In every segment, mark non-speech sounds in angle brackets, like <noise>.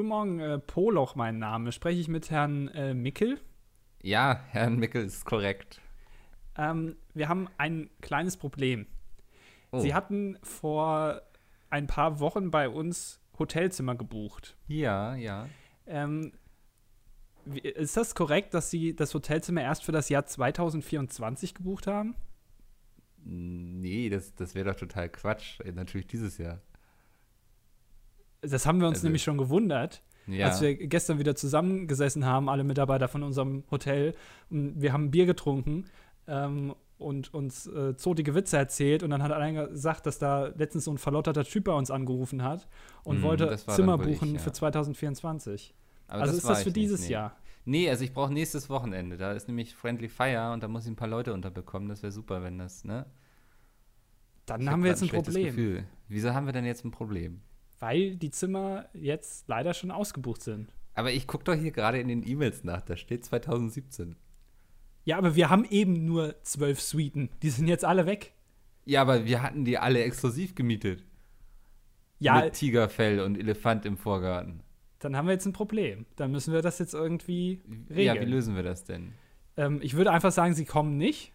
Guten Morgen, äh, Poloch mein Name. Spreche ich mit Herrn äh, Mickel? Ja, Herrn Mickel ist korrekt. Ähm, wir haben ein kleines Problem. Oh. Sie hatten vor ein paar Wochen bei uns Hotelzimmer gebucht. Ja, ja. Ähm, ist das korrekt, dass Sie das Hotelzimmer erst für das Jahr 2024 gebucht haben? Nee, das, das wäre doch total Quatsch. Äh, Natürlich dieses Jahr. Das haben wir uns Also- nämlich schon gewundert, Ja. als wir gestern wieder zusammengesessen haben, alle Mitarbeiter von unserem Hotel. Und wir haben Bier getrunken ähm, und uns äh, zotige Witze erzählt. Und dann hat einer gesagt, dass da letztens so ein verlotterter Typ bei uns angerufen hat und Hm, wollte das Zimmer wohl ich, buchen ja. für 2024. Aber also ist war das für nicht, dieses nee. Jahr? Nee, also ich brauche nächstes Wochenende. Da ist nämlich Friendly Fire und da muss ich ein paar Leute unterbekommen. Das wäre super, wenn das, ne? Dann Ich haben hab wir jetzt ein schlechtes Problem, Gefühl. Wieso haben wir denn jetzt ein Problem? Weil die Zimmer jetzt leider schon ausgebucht sind. Aber ich gucke doch hier gerade in den E-Mails nach. Da steht 2017. Ja, aber wir haben eben nur zwölf Suiten. Die sind jetzt alle weg. Ja, aber wir hatten die alle exklusiv gemietet. Ja, Mit Tigerfell und Elefant im Vorgarten. dann haben wir jetzt ein Problem. Dann müssen wir das jetzt irgendwie regeln. Ja, wie lösen wir das denn? ähm, ich würde einfach sagen, sie kommen nicht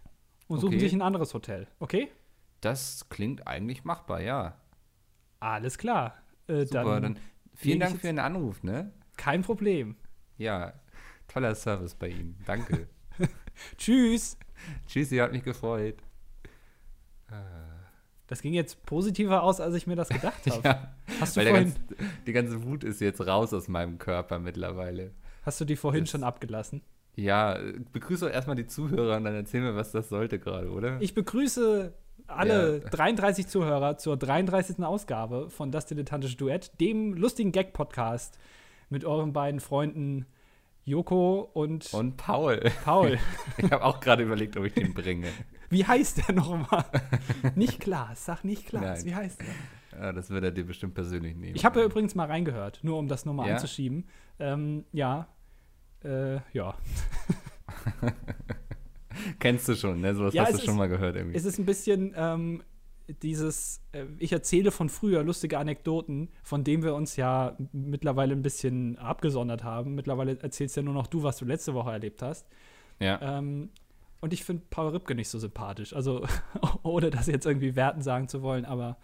und suchen Okay. sich ein anderes Hotel. Okay? Das klingt eigentlich machbar, ja. Alles klar. Äh, Super, dann, dann, vielen Dank für den Anruf, ne? kein Problem. Ja, toller Service bei Ihnen. Danke. <laughs> Tschüss. Tschüssi, hat mich gefreut. Das ging jetzt positiver aus, als ich mir das gedacht <laughs> habe. Ja, Hast, du vorhin, ganze, die ganze Wut ist jetzt raus aus meinem Körper mittlerweile. hast du die vorhin das- schon abgelassen? Ja, äh, begrüße erstmal die Zuhörer und dann erzähl mir, was das sollte gerade, oder? Ich begrüße alle Ja. 33 Zuhörer zur 33. Ausgabe von Das Dilettantische Duett, dem lustigen Gag-Podcast mit euren beiden Freunden Joko und, Und Paul. Paul. <laughs> Ich habe auch gerade überlegt, ob ich den bringe. Wie heißt der nochmal? nicht Klaas, sag nicht Klaas. Nein. Wie heißt der? Ja, das wird er dir bestimmt persönlich nehmen. Ich habe ja übrigens mal reingehört, nur um das nochmal Ja? anzuschieben. Ähm, ja. Äh, ja. <laughs> <laughs> Kennst du schon, ne? Sowas Ja, hast du schon ist- mal gehört irgendwie. Es ist ein bisschen ähm, dieses, äh, ich erzähle von früher lustige Anekdoten, von denen wir uns ja mittlerweile ein bisschen abgesondert haben. Mittlerweile erzählst ja nur noch du, was du letzte Woche erlebt hast. ja. Ähm, und ich finde Paul Ripke nicht so sympathisch. Also, <laughs> ohne das jetzt irgendwie werten sagen zu wollen, aber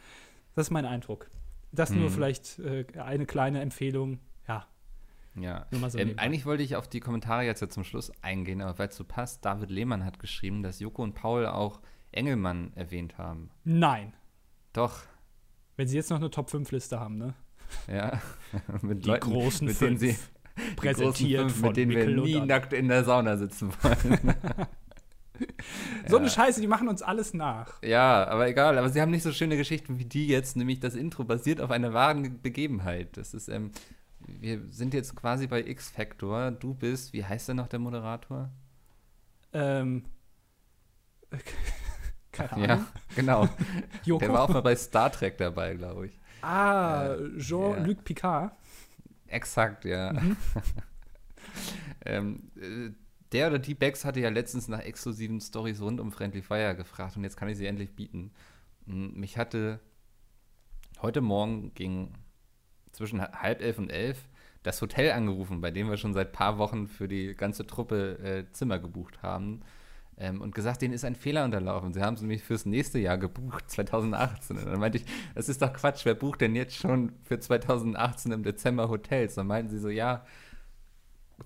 das ist mein Eindruck. Das nur Mhm. vielleicht äh, eine kleine Empfehlung. Ja, so ähm, eigentlich wollte ich auf die Kommentare jetzt ja zum Schluss eingehen, aber weil es so passt, David Lehmann hat geschrieben, dass Joko und Paul auch Engelmann erwähnt haben. nein. Doch, Wenn sie jetzt noch eine Top-5-Liste haben, ne? ja. <laughs> mit Die Leuten, großen mit denen sie, <laughs> präsentiert fünf, von mit denen wir Mikkel nie und nackt in der Sauna sitzen wollen. <laughs> So eine Ja. Scheiße, die machen uns alles nach. ja, aber egal. Aber sie haben nicht so schöne Geschichten wie die jetzt, nämlich das Intro basiert auf einer wahren Begebenheit. Das ist, ähm, wir sind jetzt quasi bei X-Factor. Du bist, wie heißt denn noch der Moderator? Ähm. <laughs> Keine Ahnung. Ja, genau. <laughs> Joko. Der war auch mal bei Star Trek dabei, glaube ich. ah, Äh, Jean-Luc Picard. Exakt, ja. Mhm. <laughs> ähm, äh, der oder die Bex hatte ja letztens nach exklusiven Stories rund um Friendly Fire gefragt und jetzt kann ich sie endlich bieten. M, Mich hatte heute Morgen gegen zwischen ha- halb elf und elf das Hotel angerufen, bei dem wir schon seit paar Wochen für die ganze Truppe äh, Zimmer gebucht haben. Ähm, und gesagt, denen ist ein Fehler unterlaufen. Sie haben es nämlich fürs nächste Jahr gebucht, 2018. Und dann meinte ich, das ist doch Quatsch, wer bucht denn jetzt schon für 2018 im Dezember Hotels? Dann meinten sie so, ja,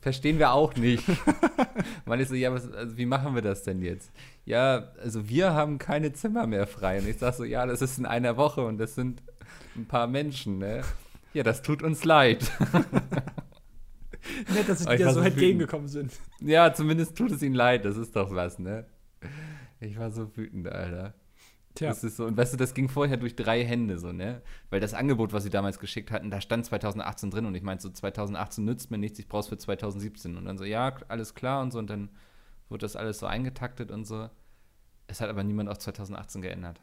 verstehen wir auch nicht. <laughs> Meine ich so, ja, was, also wie machen wir das denn jetzt? Ja, also wir haben keine Zimmer mehr frei. Und ich sag so, ja, das ist in einer Woche und das sind ein paar Menschen, ne? Ja, das tut uns leid. <laughs> Nett, dass ich dir so entgegengekommen sind. ja, zumindest tut es ihnen leid, das ist doch was, ne? Ich war so wütend, Alter. Tja, Das ist so, und weißt du, das ging vorher durch drei Hände so, ne? Weil das Angebot, was sie damals geschickt hatten, da stand 2018 drin und ich meinte so, 2018 nützt mir nichts, ich brauch's für 2017. Und dann so, ja, alles klar und so und dann wurde das alles so eingetaktet und so. Es hat aber niemand auf 2018 geändert.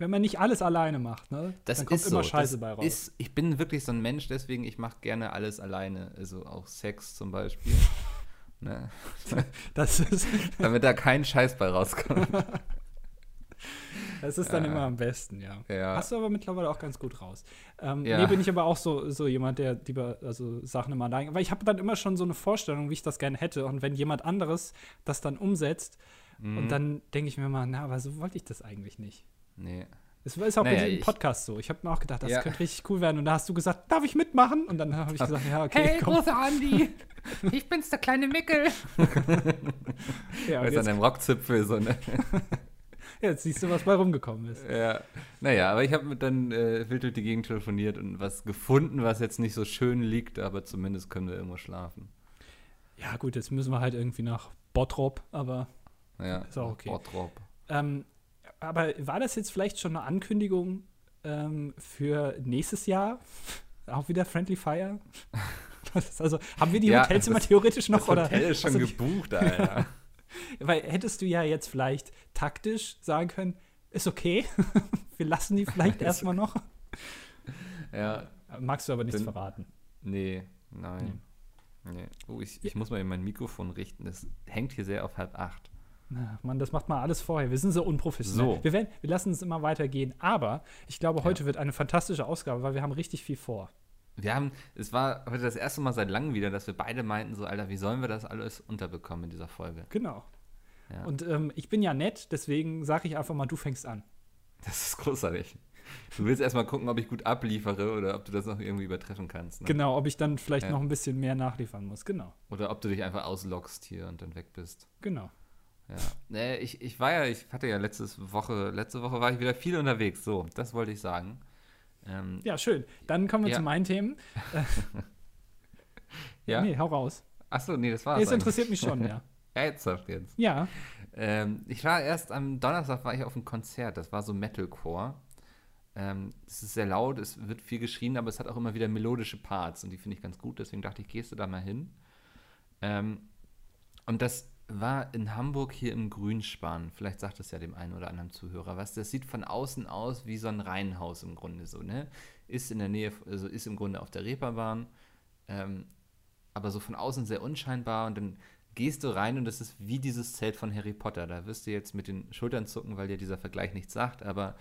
Wenn man nicht alles alleine macht, ne? Das dann kommt ist immer so. Scheiße das bei raus. Ist, ich bin wirklich so ein Mensch, deswegen ich mache gerne alles alleine. Also auch Sex zum Beispiel. <laughs> ne? das ist <laughs> Damit da kein Scheiß bei rauskommt. <laughs> Das ist dann immer am besten, ja. Ja. Hast du aber mittlerweile auch ganz gut raus. Ähm, Ja. Nee, bin ich aber auch so, so jemand, der lieber also Sachen immer allein. Weil ich habe dann immer schon so eine Vorstellung, wie ich das gerne hätte. Und wenn jemand anderes das dann umsetzt, Mhm. und dann denke ich mir mal, na, aber so wollte ich das eigentlich nicht. Nee. Es ist auch bei Naja, diesem ich- Podcast so. Ich habe mir auch gedacht, das Ja. könnte richtig cool werden. Und da hast du gesagt, darf ich mitmachen? Und dann habe ich gesagt, ja, okay, komm. großer Andi, <laughs> ich bin's, der kleine Mickel. Ja, Weil es an einem Rockzipfel so eine. <laughs> jetzt siehst du, was bei rumgekommen ist. ja. Naja, aber ich habe dann äh, wild durch die Gegend telefoniert und was gefunden, was jetzt nicht so schön liegt, aber zumindest können wir irgendwo schlafen. Ja, gut, jetzt müssen wir halt irgendwie nach Bottrop, aber Ja. Ist auch okay. Bottrop. Ähm, aber war das jetzt vielleicht schon eine Ankündigung ähm, für nächstes Jahr? <laughs> Auch wieder Friendly Fire? <laughs> Also, haben wir die Ja, Hotelzimmer das- theoretisch noch? Das oder Hotel ist schon gebucht, <laughs> Alter. Weil hättest du ja jetzt vielleicht taktisch sagen können, ist okay, wir lassen die vielleicht erstmal noch. ja. Magst du aber nichts Dann- verraten. Nee, nein. Nee. Oh, ich, ich muss mal in mein Mikrofon richten. Das hängt hier sehr auf halb acht. Mann, das macht man alles vorher. Wir sind so unprofessionell. So. Wir, werden, wir lassen es immer weitergehen. Aber ich glaube, heute wird eine fantastische Ausgabe, weil wir haben richtig viel vor. Wir haben, es war heute das erste Mal seit langem wieder, dass wir beide meinten, so, Alter, wie sollen wir das alles unterbekommen in dieser Folge? Genau. Ja. Und ähm, ich bin ja nett, deswegen sage ich einfach mal, du fängst an. Das ist großartig. Du willst erstmal gucken, ob ich gut abliefere oder ob du das noch irgendwie übertreffen kannst. Ne? Genau, ob ich dann vielleicht Ja. noch ein bisschen mehr nachliefern muss. Genau, Oder ob du dich einfach ausloggst hier und dann weg bist. genau. Ja. Nee, ich, ich war ja, ich hatte ja letztes Woche, letzte Woche war ich wieder viel unterwegs. So, das wollte ich sagen. Ähm, Ja, schön. Dann kommen wir Ja. zu meinen Themen. <laughs> ja. Nee, hau raus. Achso, nee, das war Nee, es interessiert mich schon, ja. <laughs> Ernsthaft jetzt. Ja, Ähm, ich war erst am Donnerstag war ich auf einem Konzert, das war so Metalcore. Ähm, es ist sehr laut, es wird viel geschrien, aber es hat auch immer wieder melodische Parts und die finde ich ganz gut, deswegen dachte ich, gehst du da mal hin. Ähm, und das war in Hamburg hier im Grünspan. Vielleicht sagt es ja dem einen oder anderen Zuhörer was. Das sieht von außen aus wie so ein Reihenhaus im Grunde so, ne? Ist in der Nähe, also ist im Grunde auf der Reeperbahn, ähm, aber so von außen sehr unscheinbar und dann gehst du rein und das ist wie dieses Zelt von Harry Potter. Da wirst du jetzt mit den Schultern zucken, weil dir dieser Vergleich nichts sagt, aber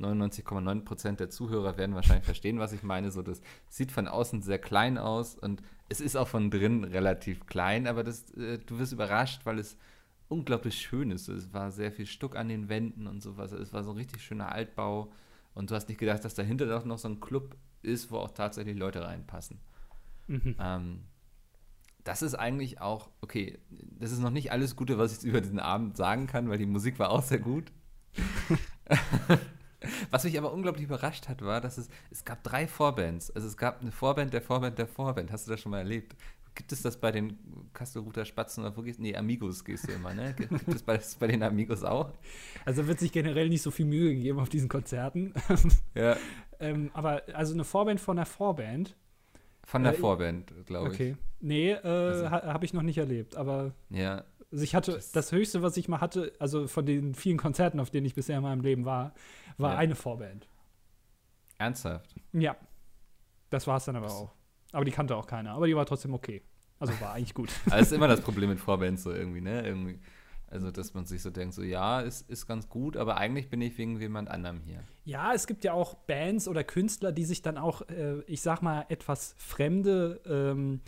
99,9% der Zuhörer werden wahrscheinlich verstehen, was ich meine. So, das sieht von außen sehr klein aus und es ist auch von drin relativ klein, aber das, äh, du wirst überrascht, weil es unglaublich schön ist. Es war sehr viel Stuck an den Wänden und sowas. Es war so ein richtig schöner Altbau und du hast nicht gedacht, dass dahinter doch noch so ein Club ist, wo auch tatsächlich Leute reinpassen. mhm. Ähm, das ist eigentlich auch, okay, das ist noch nicht alles Gute, was ich über diesen Abend sagen kann, weil die Musik war auch sehr gut. <laughs> was mich aber unglaublich überrascht hat, war, dass es, es gab drei Vorbands. Also es gab eine Vorband der Vorband der Vorband. Hast du das schon mal erlebt? Gibt es das bei den Kastelruther Spatzen oder wo gehst du? Nee, Amigos gehst du immer, ne? Gibt es bei, bei den Amigos auch? Also wird sich generell nicht so viel Mühe gegeben auf diesen Konzerten. <laughs> Ja. ähm, aber also eine Vorband von einer Vorband. Von der Äh, Vorband, glaube ich. Okay. Nee, äh, Also- ha, habe ich noch nicht erlebt. Aber Ja. Also ich hatte, Das- das, Höchste, was ich mal hatte, also von den vielen Konzerten, auf denen ich bisher in meinem Leben war, war Ja. eine Vorband. Ernsthaft. Ja. Das war es dann aber auch. Aber die kannte auch keiner. Aber die war trotzdem okay. Also war eigentlich gut. Aber das <laughs> ist immer das Problem mit Vorbands so irgendwie, ne? Irgendwie, also, dass man sich so denkt, so, ja, ist, ist ganz gut, aber eigentlich bin ich wegen jemand anderem hier. Ja, es gibt ja auch Bands oder Künstler, die sich dann auch, äh, ich sag mal, etwas fremde, ähm,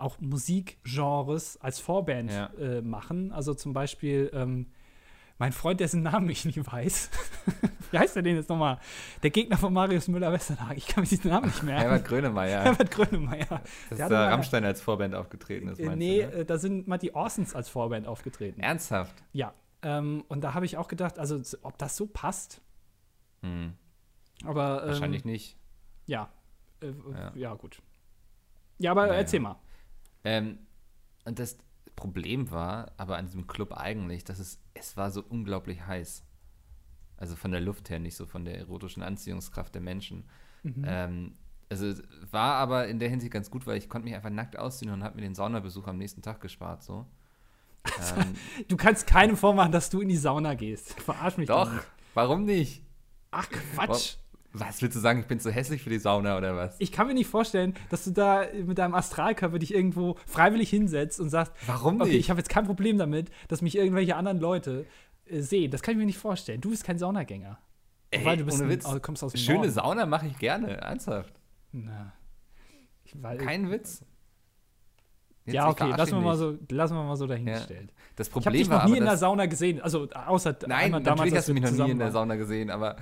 auch Musikgenres als Vorband Ja. äh, machen. Also zum Beispiel ähm, mein Freund, dessen Namen ich nie weiß. <laughs> Wie heißt der denn jetzt nochmal? Der Gegner von Marius Müller-Westernhagen. Ich kann mir diesen Namen nicht merken. Herbert Grönemeyer, <laughs> Herbert Grönemeyer. dass mal- Rammstein als Vorband aufgetreten ist, Äh, meinst nee, du, ne? äh, da sind mal die Orsons als Vorband aufgetreten. Ernsthaft? Ja. Ähm, und da habe ich auch gedacht, also ob das so passt. Hm, Aber ähm, wahrscheinlich nicht. Ja. Äh, Ja. ja. gut. Ja, aber Naja. erzähl mal. Ähm, und das Problem war aber an diesem Club eigentlich, dass es, es war so unglaublich heiß. Also von der Luft her, nicht so von der erotischen Anziehungskraft der Menschen. Mhm. Ähm, also es war aber in der Hinsicht ganz gut, weil ich konnte mich einfach nackt ausziehen und habe mir den Saunabesuch am nächsten Tag gespart. So. <laughs> ähm, Du kannst keinem vormachen, dass du in die Sauna gehst. Verarsch mich doch, nicht. warum nicht? Ach, Quatsch. Was willst du sagen, ich bin zu hässlich für die Sauna oder was? Ich kann mir nicht vorstellen, dass du da mit deinem Astralkörper dich irgendwo freiwillig hinsetzt und sagst, Warum okay, nicht? ich habe jetzt kein Problem damit, dass mich irgendwelche anderen Leute äh, sehen. Das kann ich mir nicht vorstellen. Du bist kein Saunagänger. Ey, Weil du bist ohne ein, Witz. oh, kommst aus dem Schöne Norden. Sauna mache ich gerne, ernsthaft. Na. Ich, weil, Kein Witz. Jetzt, ja, okay, lassen wir, mal so, lassen wir mal so dahingestellt. Das Ich habe Problem dich war noch nie in der Sauna gesehen. Also außer Nein, einmal damals, natürlich hast du mich noch nie in der. Sauna gesehen, aber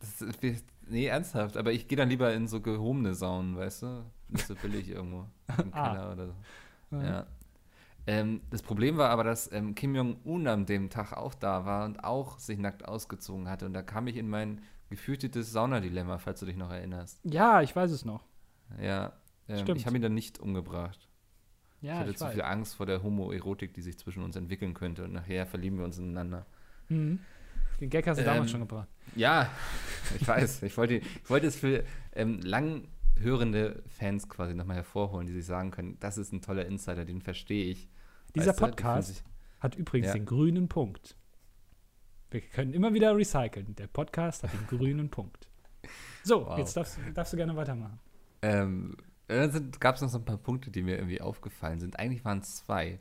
das ist, nee, ernsthaft. Aber ich gehe dann lieber in so gehobene Saunen, weißt du? Nicht so billig irgendwo <laughs> im Ah. Keller oder so. Ja. Ja. Ähm, das Problem war aber, dass ähm, Kim Jong-un an dem Tag auch da war und auch sich nackt ausgezogen hatte. Und da kam ich in mein gefürchtetes Saunadilemma, falls du dich noch erinnerst. Ja, ich weiß es noch. Ja, ähm, Stimmt. ich habe ihn dann nicht umgebracht. ich Ja, hatte ich zu weiß. viel Angst vor der Homoerotik, die sich zwischen uns entwickeln könnte. Und nachher verlieben wir uns ineinander. Mhm. Den Gag hast du Ähm, damals schon gebracht. Ja, <laughs> ich weiß. Ich wollte, ich wollte es für ähm, langhörende Fans quasi nochmal hervorholen, die sich sagen können, das ist ein toller Insider, den verstehe ich. Dieser Weißt Podcast sich- hat übrigens Ja. den grünen Punkt. Wir können immer wieder recyceln. Der Podcast hat den grünen Punkt. So, Wow. jetzt darfst, darfst du gerne weitermachen. Ähm, dann gab es noch so ein paar Punkte, die mir irgendwie aufgefallen sind. Eigentlich waren es zwei.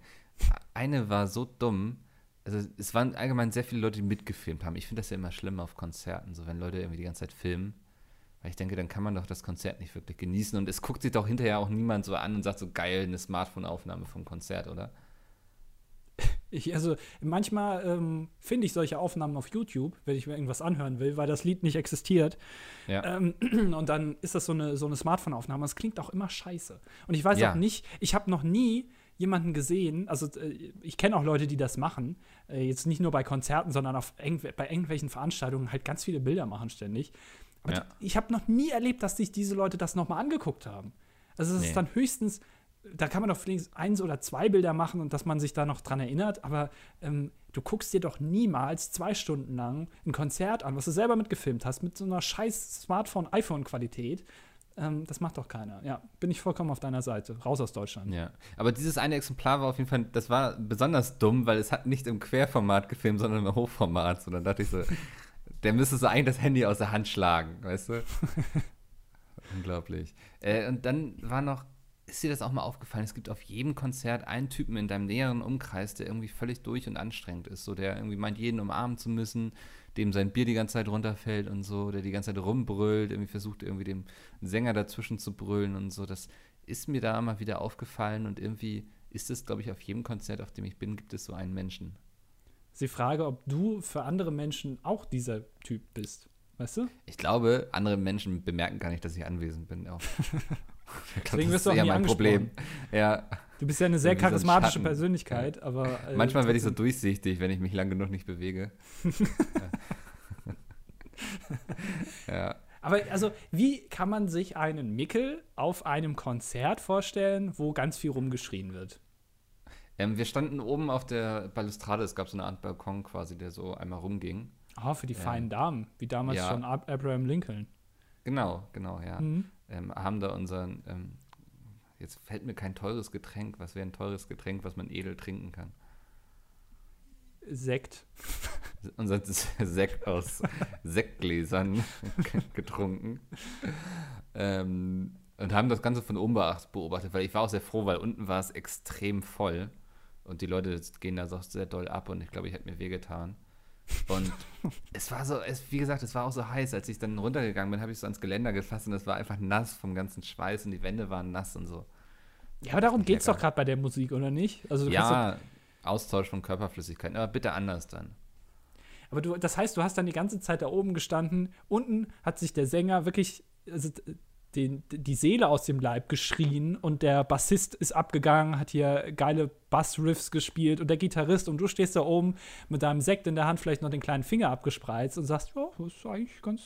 Eine war so dumm. Also es waren allgemein sehr viele Leute, die mitgefilmt haben. Ich finde das ja immer schlimm auf Konzerten, so wenn Leute irgendwie die ganze Zeit filmen. Weil ich denke, dann kann man doch das Konzert nicht wirklich genießen. Und es guckt sich doch hinterher auch niemand so an und sagt so geil, eine Smartphone-Aufnahme vom Konzert, oder? <laughs> Ich, also manchmal ähm, finde ich solche Aufnahmen auf YouTube, wenn ich mir irgendwas anhören will, weil das Lied nicht existiert. Ja. Ähm, <clears throat> und dann ist das so eine, so eine Smartphone-Aufnahme. Es klingt auch immer scheiße. Und ich weiß Ja. auch nicht, ich habe noch nie jemanden gesehen, also äh, ich kenne auch Leute, die das machen, äh, jetzt nicht nur bei Konzerten, sondern auf irgendw bei irgendwelchen Veranstaltungen halt ganz viele Bilder machen ständig. Aber Ja. ich habe noch nie erlebt, dass sich diese Leute das nochmal angeguckt haben. Also es Nee. ist dann höchstens, da kann man doch wenigstens eins oder zwei Bilder machen und dass man sich da noch dran erinnert, aber ähm, du guckst dir doch niemals zwei Stunden lang ein Konzert an, was du selber mitgefilmt hast, mit so einer scheiß Smartphone-iPhone-Qualität. Ähm, das macht doch keiner. Ja, bin ich vollkommen auf deiner Seite. Raus aus Deutschland. Ja, aber dieses eine Exemplar war auf jeden Fall, das war besonders dumm, weil es hat nicht im Querformat gefilmt, sondern im Hochformat. Und dann dachte ich so, <laughs> der müsste so eigentlich das Handy aus der Hand schlagen, weißt du? <laughs> Unglaublich. Äh, und dann war noch, ist dir das auch mal aufgefallen, es gibt auf jedem Konzert einen Typen in deinem näheren Umkreis, der irgendwie völlig durch und anstrengend ist, so der irgendwie meint, jeden umarmen zu müssen, dem sein Bier die ganze Zeit runterfällt und so, der die ganze Zeit rumbrüllt, irgendwie versucht irgendwie dem Sänger dazwischen zu brüllen und so. Das ist mir da mal wieder aufgefallen und irgendwie ist es, glaube ich, auf jedem Konzert, auf dem ich bin, gibt es so einen Menschen. Sie frage, ob du für andere Menschen auch dieser Typ bist. Weißt du? Ich glaube, andere Menschen bemerken gar nicht, dass ich anwesend bin. <laughs> Glaub, Deswegen das wirst du auch eher mein Problem. Ja, Du bist ja eine sehr Irgendwie so ein charismatische. Persönlichkeit, aber. äh, manchmal werde ich so durchsichtig, wenn ich mich lang genug nicht bewege. <laughs> ja. Aber also, wie kann man sich einen Mickel auf einem Konzert vorstellen, wo ganz viel rumgeschrien wird? Ähm, wir standen oben auf der Balustrade, es gab so eine Art Balkon quasi, der so einmal rumging. Ah, für die Ja. feinen Damen, wie damals Ja. schon Ab Abraham Lincoln. Genau, genau, ja. Mhm. ähm, haben da unseren, ähm, jetzt fällt mir kein teures Getränk, was wäre ein teures Getränk, was man edel trinken kann? Sekt. Unser <laughs> Sekt aus Sektgläsern <laughs> getrunken. Ähm, und haben das Ganze von oben beobachtet, weil ich war auch sehr froh, weil unten war es extrem voll und die Leute gehen da so sehr doll ab und ich glaube, ich hätte mir wehgetan. Und es war so, es, wie gesagt, es war auch so heiß, als ich dann runtergegangen bin, habe ich so ans Geländer gefasst und es war einfach nass vom ganzen Schweiß und die Wände waren nass und so. Ja, aber darum geht es doch gerade bei der Musik, oder nicht? Also, Ja, Austausch von Körperflüssigkeiten, aber bitte anders dann. aber du, das heißt, du hast dann die ganze Zeit da oben gestanden. Unten hat sich der Sänger wirklich also, den, die Seele aus dem Leib geschrien und der Bassist ist abgegangen, hat hier geile Bassriffs gespielt und der Gitarrist und du stehst da oben mit deinem Sekt in der Hand, vielleicht noch den kleinen Finger abgespreizt und sagst, ja, das ist eigentlich ganz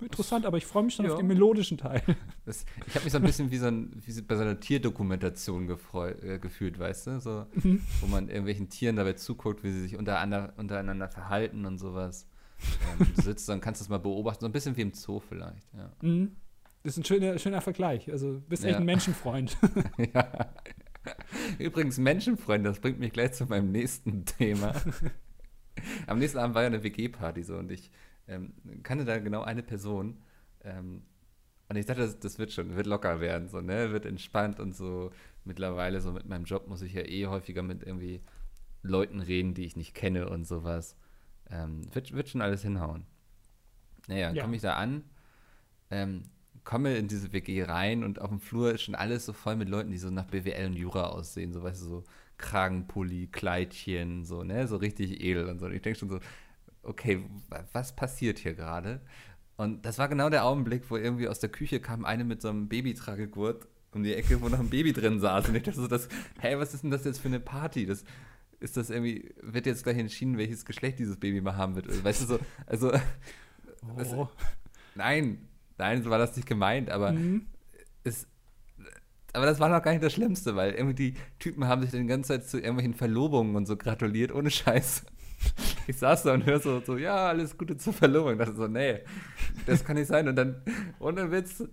interessant, aber ich freue mich schon Ja. auf den melodischen Teil. <laughs> Das, ich habe mich so ein bisschen wie, so ein, wie bei so einer Tierdokumentation äh, gefühlt, weißt du? So, Mhm. wo man irgendwelchen Tieren dabei zuguckt, wie sie sich untereinander, untereinander verhalten und sowas. <laughs> Ähm, du sitzt dann kannst du das mal beobachten, so ein bisschen wie im Zoo vielleicht. Ja. Mhm. Das ist ein schöner, schöner Vergleich. Also bist echt Ja. ein Menschenfreund. <laughs> <laughs> ja. Übrigens, Menschenfreunde, das bringt mich gleich zu meinem nächsten Thema. Am nächsten Abend war ja eine WG-Party so und ich ähm, kannte da genau eine Person. Ähm, und ich dachte, das, das wird schon, wird locker werden, so, ne? Wird entspannt und so. Mittlerweile, so mit meinem Job, muss ich ja eh häufiger mit irgendwie Leuten reden, die ich nicht kenne und sowas. Ähm, wird, wird schon alles hinhauen. Naja, Ja. komme ich da an, ähm, komme in diese WG rein und auf dem Flur ist schon alles so voll mit Leuten, die so nach BWL und Jura aussehen, so weißt du, so Kragenpulli, Kleidchen, so, ne, so richtig edel und so. Und ich denke schon so, okay, wa- was passiert hier gerade? Und das war genau der Augenblick, wo irgendwie aus der Küche kam eine mit so einem Babytragegurt um die Ecke, wo noch ein Baby drin saß. Und ich dachte so, das, hey, was ist denn das jetzt für eine Party? Das, ist das irgendwie, wird jetzt gleich entschieden, welches Geschlecht dieses Baby mal haben wird? Weißt du so, also, Oh. nein, nein, so war das nicht gemeint, aber Mhm. es, aber das war noch gar nicht das Schlimmste, weil irgendwie die Typen haben sich dann die ganze Zeit zu irgendwelchen Verlobungen und so gratuliert, ohne Scheiß. <laughs> Ich saß da und hör so, so, ja, alles Gute zur Verlobung. Ich dachte so, nee, das kann nicht sein. Und dann, ohne Witz,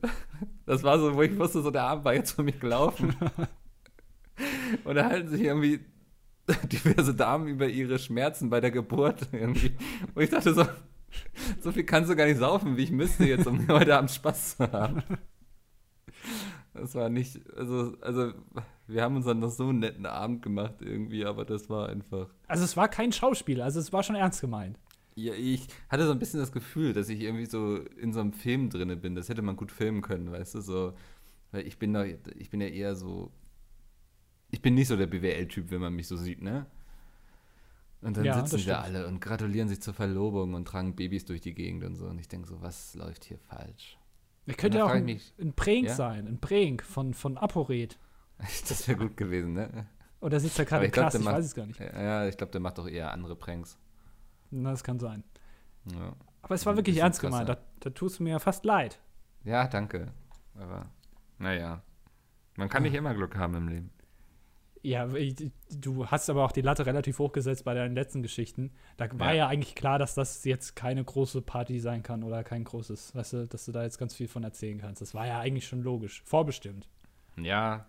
das war so, wo ich wusste, so der Abend war jetzt für mich gelaufen. <laughs> Und da halten sich irgendwie <laughs> diverse Damen über ihre Schmerzen bei der Geburt irgendwie. Und ich dachte so, <laughs> so viel kannst du gar nicht saufen, wie ich müsste jetzt, um <laughs> heute Abend Spaß zu haben. Das war nicht, also, also wir haben uns dann noch so einen netten Abend gemacht irgendwie, aber das war einfach. Also es war kein Schauspiel, also es war schon ernst gemeint. Ja, ich hatte so ein bisschen das Gefühl, dass ich irgendwie so in so einem Film drinne bin. Das hätte man gut filmen können, weißt du, so. Weil ich bin da, ich bin ja eher so. Ich bin nicht so der BWL-Typ, wenn man mich so sieht, ne? Und dann Ja, sitzen da stimmt. alle und gratulieren sich zur Verlobung und tragen Babys durch die Gegend und so. Und ich denke so, was läuft hier falsch? Er könnte da auch ein, ich mich- ein Prank Ja? sein, ein Prank von, von Aporet. <laughs> Das wäre gut gewesen, ne? Oder sitzt er gerade ich krass, der ich macht- weiß es gar nicht. Ja, ich glaube, der macht doch eher andere Pranks. Na, das kann sein. Ja, Aber es war wirklich ernst gemeint, da, da tust du mir ja fast leid. ja danke. Aber, naja. Man kann nicht immer Glück haben im Leben. Ja, ich- du hast aber auch die Latte relativ hoch gesetzt bei deinen letzten Geschichten. Da war Ja. ja eigentlich klar, dass das jetzt keine große Party sein kann oder kein großes, weißt du, dass du da jetzt ganz viel von erzählen kannst. Das war ja eigentlich schon logisch, vorbestimmt. Ja,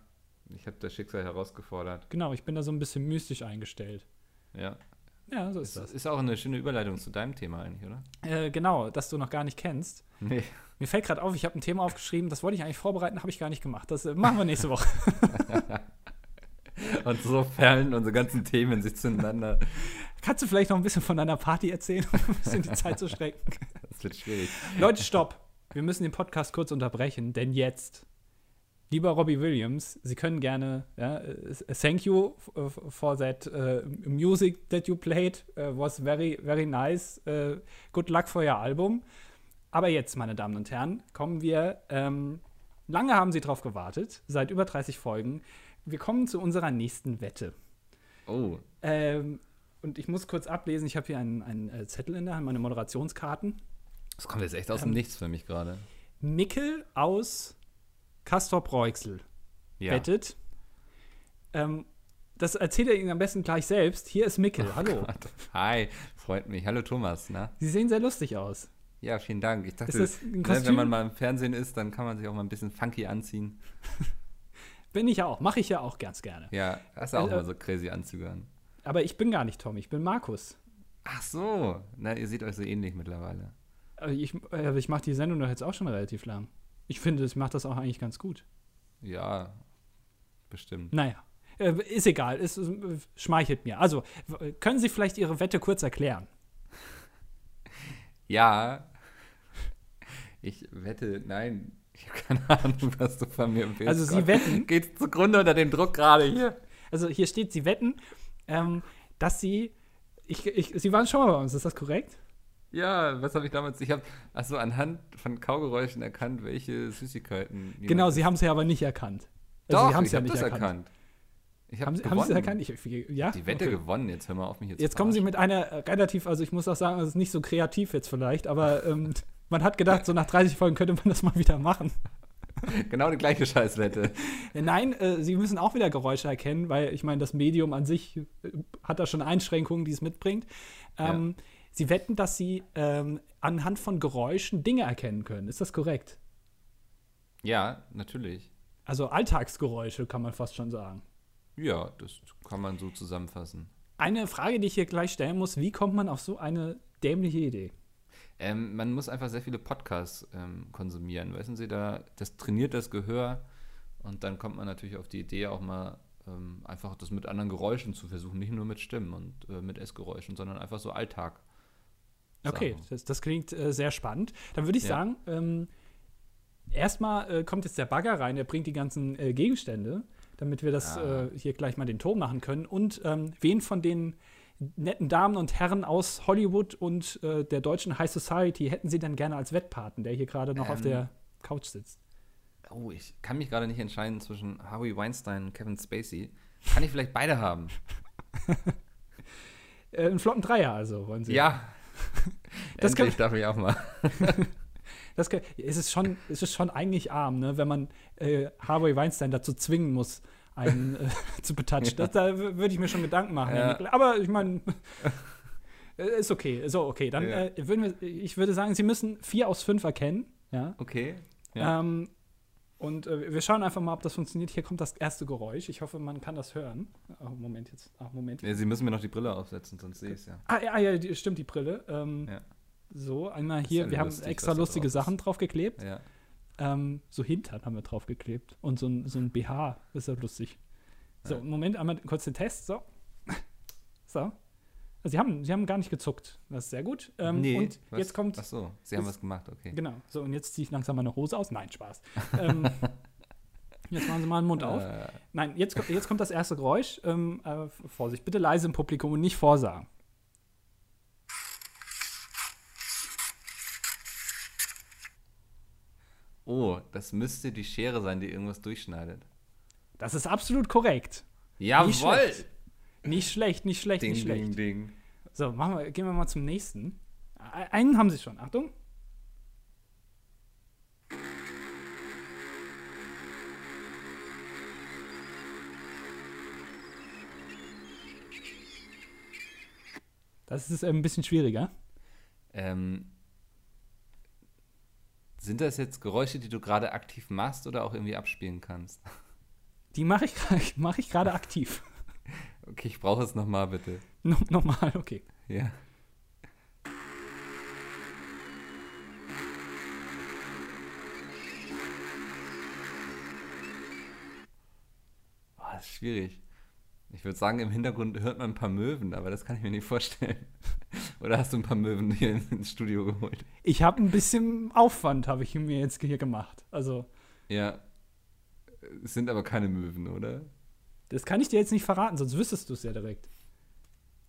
ich habe das Schicksal herausgefordert. Genau, ich bin da so ein bisschen mystisch eingestellt. Ja. Ja, so ist Das das. ist auch eine schöne Überleitung zu deinem Thema eigentlich, oder? Äh, genau, das du noch gar nicht kennst. Nee. Mir fällt gerade auf, ich habe ein Thema aufgeschrieben, das wollte ich eigentlich vorbereiten, habe ich gar nicht gemacht. Das äh, machen wir nächste Woche. <laughs> <laughs> Und so fallen unsere ganzen Themen sich zueinander. Kannst du vielleicht noch ein bisschen von deiner Party erzählen, um ein bisschen die Zeit zu strecken? <laughs> Das wird schwierig. Leute, stopp. Wir müssen den Podcast kurz unterbrechen, denn jetzt, lieber Robbie Williams, Sie können gerne, ja, äh, thank you for that uh, music that you played, uh, was very, very nice. Uh, good luck for your album. Aber jetzt, meine Damen und Herren, kommen wir, ähm, lange haben Sie drauf gewartet, seit über 30 Folgen. Wir kommen zu unserer nächsten Wette. Oh, Ähm, und ich muss kurz ablesen, ich habe hier einen, einen äh, Zettel in der Hand, meine Moderationskarten. das kommt jetzt echt aus dem Ähm, Nichts für mich gerade. Mickel aus Castor Breuxel Ja. wettet. Ähm, das erzählt er Ihnen am besten gleich selbst. Hier ist Mickel. Hallo. Oh Gott. Hi, freut mich. Hallo Thomas, na? Sie sehen sehr lustig aus. Ja, vielen Dank. Ich dachte, ne, wenn man mal im Fernsehen ist, dann kann man sich auch mal ein bisschen funky anziehen. <laughs> Bin ich ja auch. Mache ich ja auch ganz gerne. Ja, hast du auch Äh, mal so crazy Anzüge an. Aber ich bin gar nicht Tom, ich bin Markus. Ach so, na, ihr seht euch so ähnlich mittlerweile. Aber ich, äh, ich mache die Sendung doch jetzt auch schon relativ lang. Ich finde, ich mache das auch eigentlich ganz gut. Ja, bestimmt. Naja, äh, ist egal. Es äh, schmeichelt mir. Also, können Sie vielleicht Ihre Wette kurz erklären? <laughs> Ja, ich wette, nein, ich habe keine <laughs> Ahnung, was du von mir willst. Also Sie Gott. wetten? Geht zugrunde unter dem Druck gerade hier. Also hier steht, Sie wetten, ähm, dass Sie. Ich, ich, Sie waren schon mal bei uns, ist das korrekt? Ja, was habe ich damals? Ich habe also anhand von Kaugeräuschen erkannt, welche Süßigkeiten. Genau. Sie haben es ja aber nicht erkannt. Also Doch, Sie haben es ja habe nicht das erkannt. erkannt. Ich Haben habe Sie haben Sie es erkannt? Ich, ja? Die Wette Okay. gewonnen. Jetzt hör mal auf mich jetzt. Jetzt kommen Sie mit einer äh, relativ, also ich muss auch sagen, es ist nicht so kreativ jetzt vielleicht, aber ähm, <laughs> man hat gedacht, so nach 30 Folgen könnte man das mal wieder machen. genau die gleiche Scheißwette. Nein, äh, Sie müssen auch wieder Geräusche erkennen, weil ich meine, das Medium an sich äh, hat da schon Einschränkungen, die es mitbringt. Ähm, Sie wetten, dass Sie ähm, anhand von Geräuschen Dinge erkennen können. Ist das korrekt? Ja, natürlich. Also Alltagsgeräusche kann man fast schon sagen. Ja, das kann man so zusammenfassen. Eine Frage, die ich hier gleich stellen muss: Wie kommt man auf so eine dämliche Idee? Ähm, man muss einfach sehr viele Podcasts ähm, konsumieren. Wissen Sie, da, das trainiert das Gehör und dann kommt man natürlich auf die Idee, auch mal ähm, einfach das mit anderen Geräuschen zu versuchen. Nicht nur mit Stimmen und äh, mit Essgeräuschen, sondern einfach so Alltag. Okay, das, das klingt äh, sehr spannend. Dann würde ich Ja. sagen, ähm, erstmal äh, kommt jetzt der Bagger rein, der bringt die ganzen äh, Gegenstände, damit wir das Ah. äh, hier gleich mal den Ton machen können. Und ähm, wen von den netten Damen und Herren aus Hollywood und äh, der deutschen High Society hätten Sie denn gerne als Wettpaten, der hier gerade noch auf Ähm. der Couch sitzt? Oh, ich kann mich gerade nicht entscheiden zwischen Harvey Weinstein und Kevin Spacey. Kann ich vielleicht beide haben? <laughs> Äh, einen flotten Dreier also, wollen Sie? Ja. <laughs> Das Endlich darf ich auch mal. <laughs> Das kann, es, ist schon, es ist schon eigentlich arm, ne, wenn man äh, Harvey Weinstein dazu zwingen muss, einen äh, <laughs> zu betatschen. Das, da würde ich mir schon Gedanken machen. Ja. Aber ich meine, <laughs> äh, ist okay. So, okay. Dann Ja. äh, würden wir, ich würde sagen, Sie müssen vier aus fünf erkennen. Ja. Okay. Ja. Ähm, und äh, wir schauen einfach mal, ob das funktioniert. Hier kommt das erste Geräusch. Ich hoffe, man kann das hören. Oh, Moment jetzt. Ach, Moment. Ja, Sie müssen mir noch die Brille aufsetzen, sonst sehe ich es ja. Ah, ja, ja, die, stimmt, die Brille. Ähm, Ja. So, einmal hier. Wir haben lustig, extra was da lustige drauf. Sachen draufgeklebt. Ja. Ähm, so Hintern haben wir draufgeklebt. Und so ein, so ein BH. Das ist ja lustig. So, Ja. Moment, einmal kurz den Test. So. <laughs> So. Also sie, haben, sie haben gar nicht gezuckt. Das ist sehr gut. Ähm, und was? jetzt kommt. Ach so, Sie haben das- was gemacht, okay. Genau. So, und jetzt ziehe ich langsam meine Hose aus. Nein, Spaß. ähm, <laughs> jetzt machen Sie mal den Mund auf. Äh, Nein, jetzt, kommt- jetzt kommt das erste Geräusch. Ähm, äh, Vorsicht, bitte leise im Publikum und nicht vorsagen. Oh, das müsste die Schere sein, die irgendwas durchschneidet. Das ist absolut korrekt. Jawohl! schlecht. Nicht schlecht, nicht schlecht, Ding, nicht schlecht. ding, ding. So, machen wir, gehen wir mal zum nächsten. Einen haben Sie schon. Achtung. Das ist äh, ein bisschen schwieriger. Ähm, sind das jetzt Geräusche, die du gerade aktiv machst oder auch irgendwie abspielen kannst? <laughs> Die mache ich, mach ich gerade aktiv. Okay, ich brauche es nochmal, bitte. No, nochmal, okay. Ja. Oh, das ist schwierig. Ich würde sagen, im Hintergrund hört man ein paar Möwen, aber das kann ich mir nicht vorstellen. <laughs> Oder hast du ein paar Möwen hier ins Studio geholt? Ich habe ein bisschen Aufwand, habe ich mir jetzt hier gemacht. Also, Ja. Es sind aber keine Möwen, oder? das kann ich dir jetzt nicht verraten, sonst wüsstest du es ja direkt.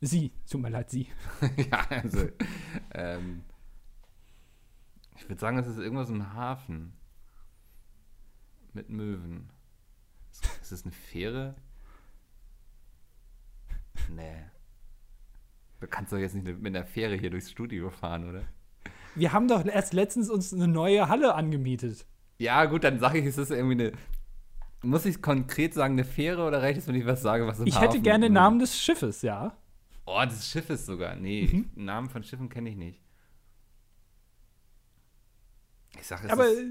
Sie, tut mir leid, sie. <laughs> ja, also. Ähm, ich würde sagen, es ist irgendwas im Hafen. Mit Möwen. Ist, ist das eine Fähre? Nee. Du kannst doch jetzt nicht mit einer Fähre hier durchs Studio fahren, oder? Wir haben doch erst letztens uns eine neue Halle angemietet. Ja, gut, dann sage ich, es ist irgendwie eine. Muss ich konkret sagen, eine Fähre oder reicht es, wenn ich was sage, was im Ich Hafen hätte gerne den Namen des Schiffes, ja. Oh, des Schiffes sogar. Nee, Mhm. Namen von Schiffen kenne ich nicht. Ich sage, es Aber ist, äh,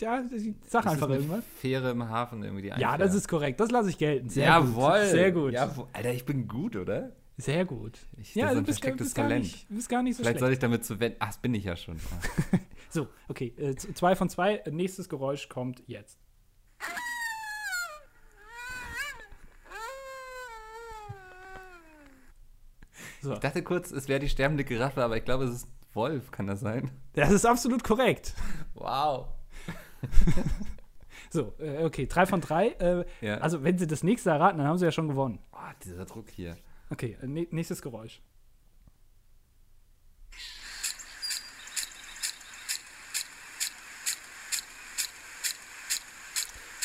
ja, sag einfach irgendwas. Fähre im Hafen irgendwie die Ja, Einfähre. das ist korrekt. Das lasse ich gelten. Sehr Jawohl. gut. Sehr gut. Jawohl. Alter, ich bin gut, oder? Sehr gut. Ich, ja, du bist, bist, gar nicht, bist gar nicht so Vielleicht schlecht. soll ich damit zu wenden. Ach, das bin ich ja schon. <laughs> So, okay. Äh, zwei von zwei. Äh, Nächstes Geräusch kommt jetzt. So. Ich dachte kurz, es wäre die sterbende Giraffe, aber ich glaube, es ist Wolf, kann das sein? Das ist absolut korrekt. Wow. <laughs> So, äh, okay. Drei von drei. Äh, Ja. Also, wenn Sie das nächste erraten, dann haben Sie ja schon gewonnen. Oh, dieser Druck hier. Okay, äh, nä- nächstes Geräusch.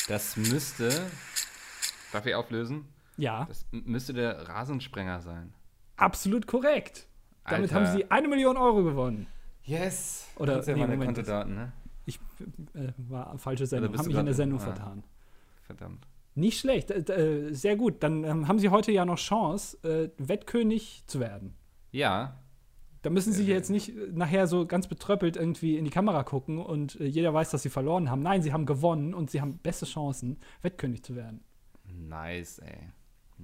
Das müsste. Darf ich auflösen? Ja, Das müsste der Rasensprenger sein. absolut korrekt. Damit Alter. haben Sie eine Million Euro gewonnen. Yes. Oder- Das sind ja nee, meine Moment, Kontodaten, ne? Ich äh, war falsche Sendung, habe mich in der Sendung ah. vertan. Verdammt. Nicht schlecht, äh, äh, sehr gut. Dann ähm, haben Sie heute ja noch Chance, äh, Wettkönig zu werden. Ja. Da müssen Sie Äh, jetzt nicht äh, nachher so ganz betröppelt irgendwie in die Kamera gucken und jeder weiß, dass Sie verloren haben. Nein, Sie haben gewonnen und Sie haben beste Chancen, Wettkönig zu werden. Nice, ey.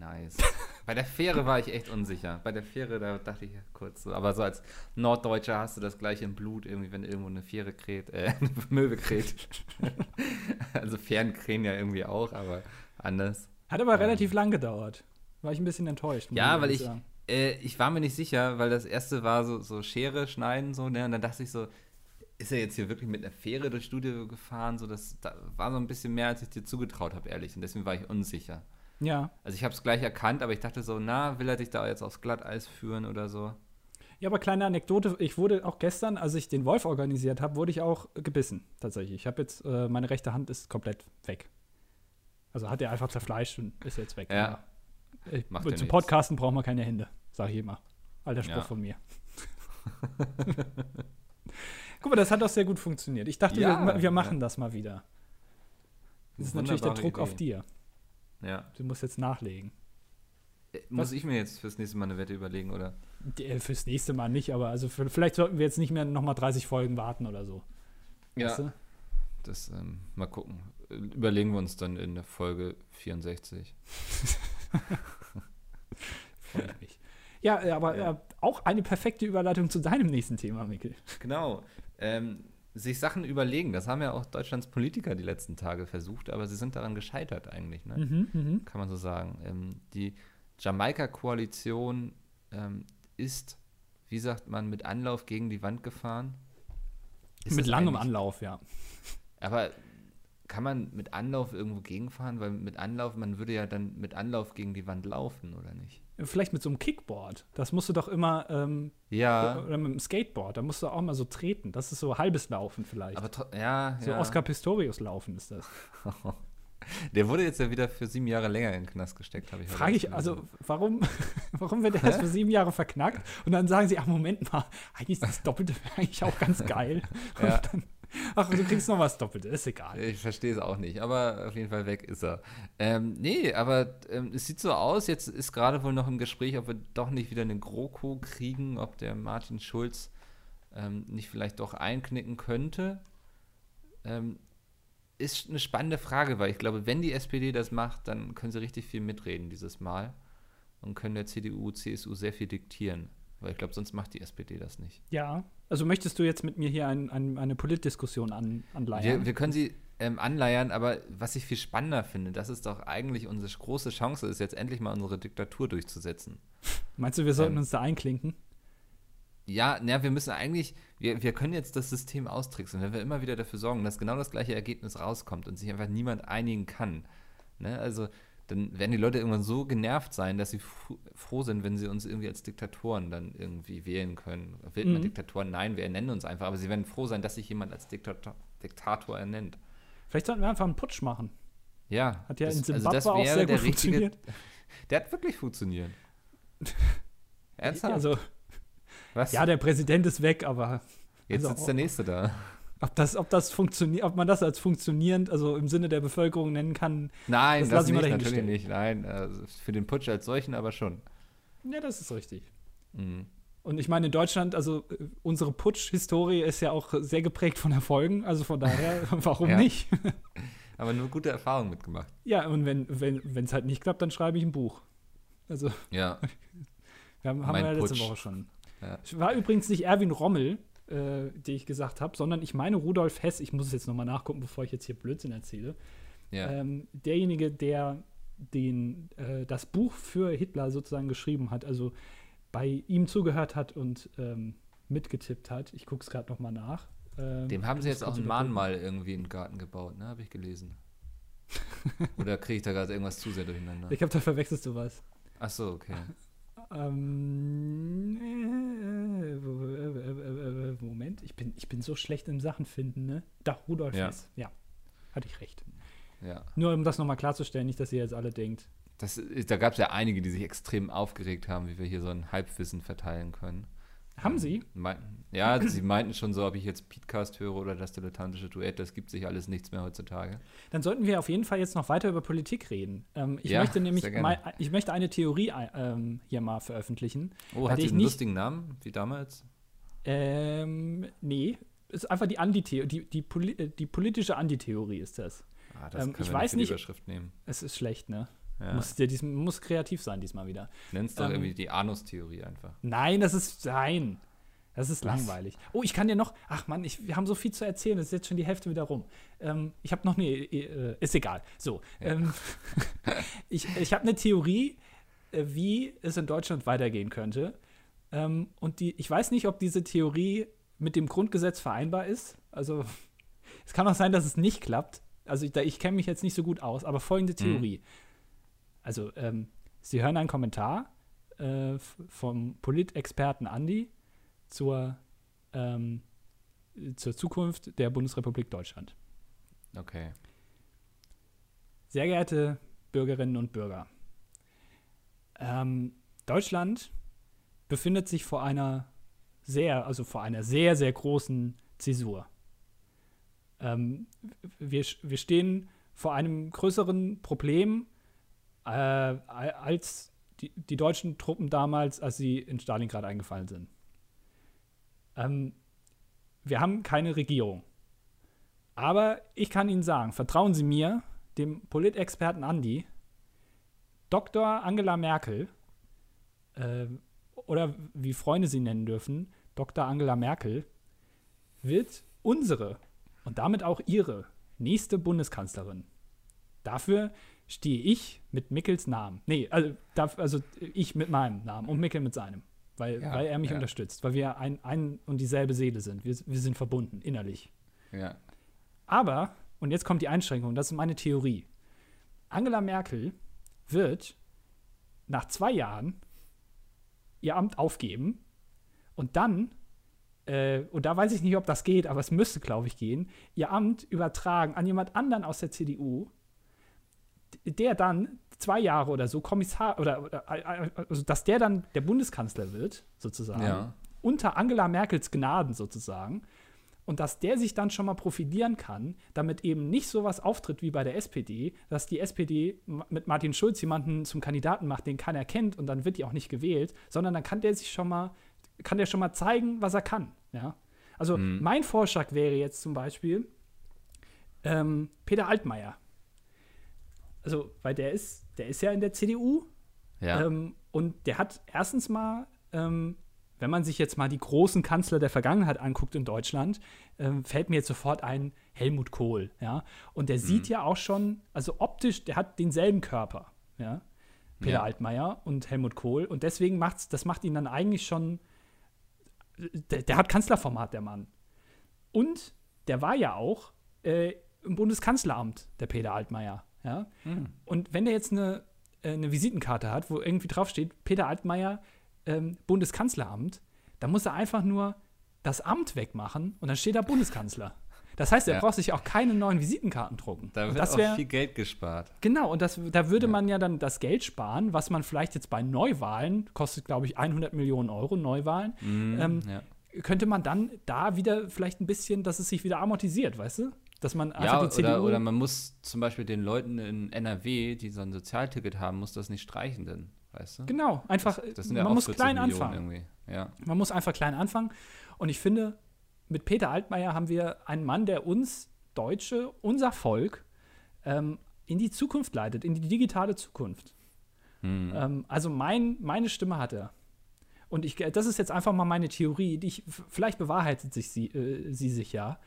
Nice. Bei der Fähre war ich echt unsicher. Bei der Fähre, da dachte ich kurz so. Aber so als Norddeutscher hast du das gleich im Blut, irgendwie, wenn irgendwo eine Fähre kräht, äh, <laughs> eine Möwe kräht. <laughs> also Fähren krähen ja irgendwie auch, aber anders. Hat aber Ähm. relativ lang gedauert. War ich ein bisschen enttäuscht. Ja, weil ich. Äh, ich war mir nicht sicher, weil das erste war so, so Schere schneiden, so, ne? Und dann dachte ich so, ist er jetzt hier wirklich mit einer Fähre durchs Studio gefahren? So, das da war so ein bisschen mehr, als ich dir zugetraut habe, ehrlich. Und deswegen war ich unsicher. Ja. Also ich habe es gleich erkannt, aber ich dachte so, na, will er dich da jetzt aufs Glatteis führen oder so? Ja, aber kleine Anekdote, ich wurde auch gestern, als ich den Wolf organisiert habe, wurde ich auch gebissen, tatsächlich. Ich habe jetzt, äh, meine rechte Hand ist komplett weg. Also hat er einfach zerfleischt und ist jetzt weg. Ja. Ich, Macht zu ja nichts. Podcasten braucht man keine Hände, sage ich immer. Alter Spruch Ja. von mir. <laughs> Guck mal, das hat doch sehr gut funktioniert. Ich dachte, Ja, wir, wir machen ja. das mal wieder. Das ist natürlich der Druck auf Idee. dir. Ja. Du musst jetzt nachlegen. Äh, Muss Was? ich mir jetzt fürs nächste Mal eine Wette überlegen, oder? Der- Fürs nächste Mal nicht, aber also für, vielleicht sollten wir jetzt nicht mehr nochmal 30 Folgen warten oder so. Weißt du? Das, ähm, mal gucken. Äh, Überlegen wir uns dann in der Folge 64. <laughs> Freue ich mich. Ja, äh, aber Ja. Äh, auch eine perfekte Überleitung zu deinem nächsten Thema, Mikkel. Genau. Ähm, sich Sachen überlegen, das haben ja auch Deutschlands Politiker die letzten Tage versucht, aber sie sind daran gescheitert eigentlich, ne? Mhm, mhm. kann man so sagen. Ähm, die Jamaika-Koalition ähm, ist, wie sagt man, mit Anlauf gegen die Wand gefahren. Ist Mit langem Anlauf, ja. Aber kann man mit Anlauf irgendwo gegenfahren? Weil mit Anlauf, man würde ja dann mit Anlauf gegen die Wand laufen, oder nicht? Vielleicht mit so einem Kickboard. Das musst du doch immer, ähm, Ja, oder mit dem Skateboard, da musst du auch mal so treten. Das ist so halbes Laufen vielleicht. aber ja, so ja. Oscar Pistorius Laufen ist das. <laughs> Der wurde jetzt ja wieder für sieben Jahre länger in den Knast gesteckt, habe ich Frage ich, also warum, <laughs> warum wird er erst für sieben Jahre verknackt und dann sagen sie, ach Moment mal, <laughs> eigentlich ist das Doppelte eigentlich auch ganz geil. Und Ja. dann, ach, du kriegst noch was Doppelte, ist egal. Ich verstehe es auch nicht, aber auf jeden Fall weg ist er. Ähm, nee, aber ähm, es sieht so aus, jetzt ist gerade wohl noch im Gespräch, ob wir doch nicht wieder einen GroKo kriegen, ob der Martin Schulz ähm, nicht vielleicht doch einknicken könnte. Ähm, ist eine spannende Frage, weil ich glaube, wenn die SPD das macht, dann können sie richtig viel mitreden dieses Mal und können der CDU, CSU sehr viel diktieren. Weil ich glaube, sonst macht die SPD das nicht. Ja, also möchtest du jetzt mit mir hier ein, ein, eine Politdiskussion an, anleiern? Wir, wir können sie ähm, anleiern, aber was ich viel spannender finde, das ist doch eigentlich unsere große Chance, ist jetzt endlich mal unsere Diktatur durchzusetzen. <laughs> Meinst du, wir sollten Ähm, uns da einklinken? Ja, na, wir müssen eigentlich, wir, wir können jetzt das System austricksen, wenn wir immer wieder dafür sorgen, dass genau das gleiche Ergebnis rauskommt und sich einfach niemand einigen kann. Ne? Also, dann werden die Leute irgendwann so genervt sein, dass sie fro- froh sind, wenn sie uns irgendwie als Diktatoren dann irgendwie wählen können. Wählt man Mhm. Diktatoren? Nein, wir ernennen uns einfach, aber sie werden froh sein, dass sich jemand als Diktator, Diktator ernennt. Vielleicht sollten wir einfach einen Putsch machen. Ja. Hat ja das- in also Zimbabwe das auch wäre sehr der gut richtige- funktioniert. <laughs> Der hat wirklich funktioniert. <laughs> Ernsthaft? Also, Was? ja, der Präsident ist weg, aber Jetzt also- sitzt der Nächste da. Ob das, ob das funktioniert, ob man das als funktionierend, also im Sinne der Bevölkerung nennen kann, Nein, Das das, lass ich mal natürlich nicht. Nein, also für den Putsch als solchen aber schon. ja, das ist richtig. Mhm. Und ich meine, in Deutschland, also äh, unsere Putsch-Historie ist ja auch sehr geprägt von Erfolgen, also von daher, <laughs> warum Ja. nicht? <laughs> Aber nur gute Erfahrungen mitgemacht. Ja, und wenn es wenn, halt nicht klappt, dann schreibe ich ein Buch. Also, Ja. <laughs> wir haben, haben wir ja letzte Putsch. Woche schon. Ja. War übrigens nicht Erwin Rommel, äh, den ich gesagt habe, sondern ich meine Rudolf Hess. Ich muss es jetzt nochmal nachgucken, bevor ich jetzt hier Blödsinn erzähle. ja. Ähm, derjenige, der den, äh, das Buch für Hitler sozusagen geschrieben hat, also bei ihm zugehört hat und ähm, mitgetippt hat. Ich gucke es gerade nochmal nach. Ähm, Dem haben sie jetzt auch ein. Mahnmal irgendwie den Garten gebaut, ne? Habe ich gelesen. <laughs> Oder kriege ich da gerade irgendwas zu sehr durcheinander? Ich glaube, da verwechselst du was. Ach so, okay. <laughs> Ähm, äh, Moment, ich bin, ich bin so schlecht im Sachen finden, ne? Da, Rudolf Ja. Hess. Ja, hatte ich recht. Ja. Nur um das nochmal klarzustellen, nicht, dass ihr jetzt alle denkt. Das, ist- da gab es ja einige, die sich extrem aufgeregt haben, wie wir hier so ein Halbwissen verteilen können. Haben sie? Meinten, ja, sie <clears throat> meinten schon so, ob ich jetzt Podcast höre oder das dilettantische Duett, das gibt sich alles nichts mehr heutzutage. Dann sollten wir auf jeden Fall jetzt noch weiter über Politik reden. Ähm, ich Ja, möchte nämlich mal, ich möchte eine Theorie ähm, hier mal veröffentlichen. Oh, hat ich einen nicht- lustigen Namen, wie damals? Ähm, nee, ist einfach die Antitheorie, die, die, Poli äh, die politische Antitheorie ist das. Ah, das Ähm, können ich wir weiß die nicht- Überschrift nehmen. Es ist schlecht, ne? Ja. Muss, der diesem, muss kreativ sein diesmal wieder. Nenn's doch ähm, irgendwie die Anus-Theorie einfach. Nein, das ist. Nein. Das ist Was? langweilig. Oh, ich kann dir noch. Ach Mann, ich, wir haben so viel zu erzählen. Es ist jetzt schon die Hälfte wieder rum. Ähm, ich habe noch eine. Äh, ist egal. So. Ja. Ähm, <laughs> ich ich habe eine Theorie, äh, wie es in Deutschland weitergehen könnte. Ähm, und die, ich weiß nicht, ob diese Theorie mit dem Grundgesetz vereinbar ist. Also <laughs> es kann auch sein, dass es nicht klappt. Also ich, ich kenne mich jetzt nicht so gut aus, aber folgende Theorie. Mhm. Also ähm, Sie hören einen Kommentar äh, vom Politexperten Andi zur, ähm, zur Zukunft der Bundesrepublik Deutschland. Okay. Sehr geehrte Bürgerinnen und Bürger, ähm, Deutschland befindet sich vor einer sehr, also vor einer sehr, sehr großen Zäsur. Ähm, wir, wir stehen vor einem größeren Problem äh, als die, die, deutschen Truppen damals, als sie in Stalingrad eingefallen sind. Ähm, wir haben keine Regierung. Aber ich kann Ihnen sagen, vertrauen Sie mir, dem Politexperten Andi, Dr. Angela Merkel, äh, oder wie Freunde sie nennen dürfen, Dr. Angela Merkel, wird unsere und damit auch ihre nächste Bundeskanzlerin. Dafür stehe ich mit Mickels Namen. Nee, also, also ich mit meinem Namen und Mickel mit seinem. Weil, ja, weil er mich ja. unterstützt, weil wir ein, ein und dieselbe Seele sind. Wir, wir sind verbunden, innerlich. Ja. Aber, und jetzt kommt die Einschränkung, das ist meine Theorie. Angela Merkel wird nach zwei Jahren ihr Amt aufgeben und dann, äh, und da weiß ich nicht, ob das geht, aber es müsste, glaube ich, gehen, ihr Amt übertragen an jemand anderen aus der CDU, der dann zwei Jahre oder so Kommissar oder, oder also dass der dann der Bundeskanzler wird, sozusagen, ja. unter Angela Merkels Gnaden sozusagen und dass der sich dann schon mal profilieren kann, damit eben nicht sowas auftritt wie bei der SPD, dass die SPD mit Martin Schulz jemanden zum Kandidaten macht, den keiner kennt und dann wird die auch nicht gewählt, sondern dann kann der sich schon mal, kann der schon mal zeigen, was er kann. Ja? Also mhm. mein Vorschlag wäre jetzt zum Beispiel ähm, Peter Altmaier. Also, weil der ist, der ist ja in der CDU ja. Ähm, und der hat erstens mal ähm, wenn man sich jetzt mal die großen Kanzler der Vergangenheit anguckt in Deutschland, äh, fällt mir jetzt sofort ein Helmut Kohl, ja. Und der mhm. sieht ja auch schon, also optisch, der hat denselben Körper, ja. Peter ja. Altmaier und Helmut Kohl. Und deswegen macht's, das macht ihn dann eigentlich schon, der, der hat Kanzlerformat, der Mann. Und der war ja auch äh, im Bundeskanzleramt, der Peter Altmaier, ja. Mhm. Und wenn der jetzt eine, äh, eine Visitenkarte hat, wo irgendwie draufsteht, Peter Altmaier ähm, Bundeskanzleramt, da muss er einfach nur das Amt wegmachen und dann steht da Bundeskanzler. Das heißt, er ja. braucht sich auch keine neuen Visitenkarten drucken. Da wird das wär, auch viel Geld gespart. Genau, und das, da würde ja. man ja dann das Geld sparen, was man vielleicht jetzt bei Neuwahlen, kostet glaube ich 100 Millionen Euro Neuwahlen, mhm, ähm, ja. könnte man dann da wieder vielleicht ein bisschen, dass es sich wieder amortisiert, weißt du? Dass man einfach ja, die CDU oder, oder man muss zum Beispiel den Leuten in NRW, die so ein Sozialticket haben, muss das nicht streichen, denn weißt du? Genau, einfach, das, das ja man muss klein Millionen anfangen. Ja. Man muss einfach klein anfangen. Und ich finde, mit Peter Altmaier haben wir einen Mann, der uns Deutsche, unser Volk, ähm, in die Zukunft leitet, in die digitale Zukunft. Hm. Ähm, also mein, meine Stimme hat er. Und ich, das ist jetzt einfach mal meine Theorie, die ich, vielleicht bewahrheitet sich sie, äh, sie sich ja.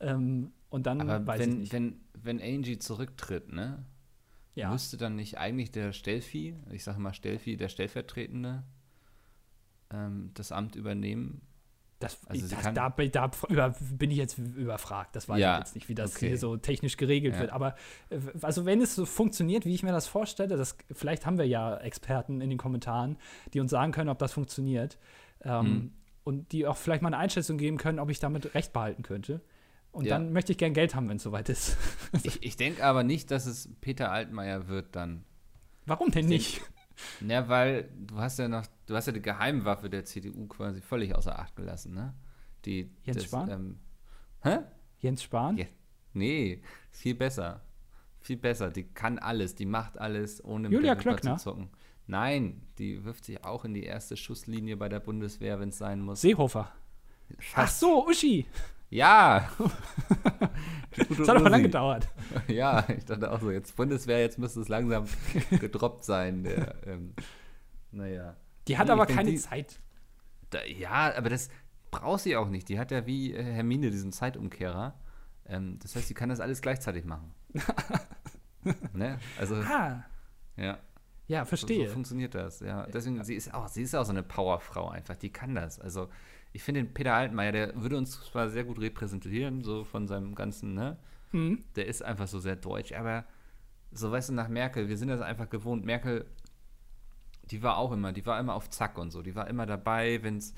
Ähm, und dann Aber weiß wenn, ich nicht. Wenn, wenn Angie zurücktritt, ne? Ja. Müsste dann nicht eigentlich der Stellvieh, ich sage mal Stellvieh, der Stellvertretende, ähm, das Amt übernehmen? Das, also das, da, da über, bin ich jetzt überfragt. Das weiß ja, ich jetzt nicht, wie das okay. hier so technisch geregelt ja. wird. Aber äh, also wenn es so funktioniert, wie ich mir das vorstelle, das, vielleicht haben wir ja Experten in den Kommentaren, die uns sagen können, ob das funktioniert. Ähm, hm. Und die auch vielleicht mal eine Einschätzung geben können, ob ich damit recht behalten könnte. Und ja. dann möchte ich gern Geld haben, wenn es soweit ist. <laughs> ich, ich denke aber nicht, dass es Peter Altmaier wird dann. Warum denn nicht? Ja, weil du hast ja noch, du hast ja die Geheimwaffe der CDU quasi völlig außer Acht gelassen, ne? Die, Jens das, Spahn? Ähm, hä? Jens Spahn? Ja, nee, viel besser. Viel besser. Die kann alles, die macht alles, ohne Julia Klöckner? zu zucken. Nein, die wirft sich auch in die erste Schusslinie bei der Bundeswehr, wenn es sein muss. Seehofer. Ach so, Uschi. Ja. <laughs> das hat aber lange gedauert. <laughs> Ja, ich dachte auch so, jetzt Bundeswehr, jetzt müsste es langsam <laughs> gedroppt sein. Der, ähm, naja. Die hat nee, aber keine die, Zeit. Da, ja, aber das braucht sie auch nicht. Die hat ja wie äh, Hermine diesen Zeitumkehrer. Ähm, das heißt, sie kann das alles gleichzeitig machen. ne? Also, ah. ja. Ja, verstehe. So, so funktioniert das, ja. Deswegen, sie ist auch, sie ist auch so eine Powerfrau einfach, die kann das. Also, ich finde den Peter Altmaier, der würde uns zwar sehr gut repräsentieren, so von seinem ganzen, ne? Mhm. Der ist einfach so sehr deutsch, aber so, weißt du, nach Merkel, wir sind das einfach gewohnt. Merkel, die war auch immer, die war immer auf Zack und so. Die war immer dabei, wenn es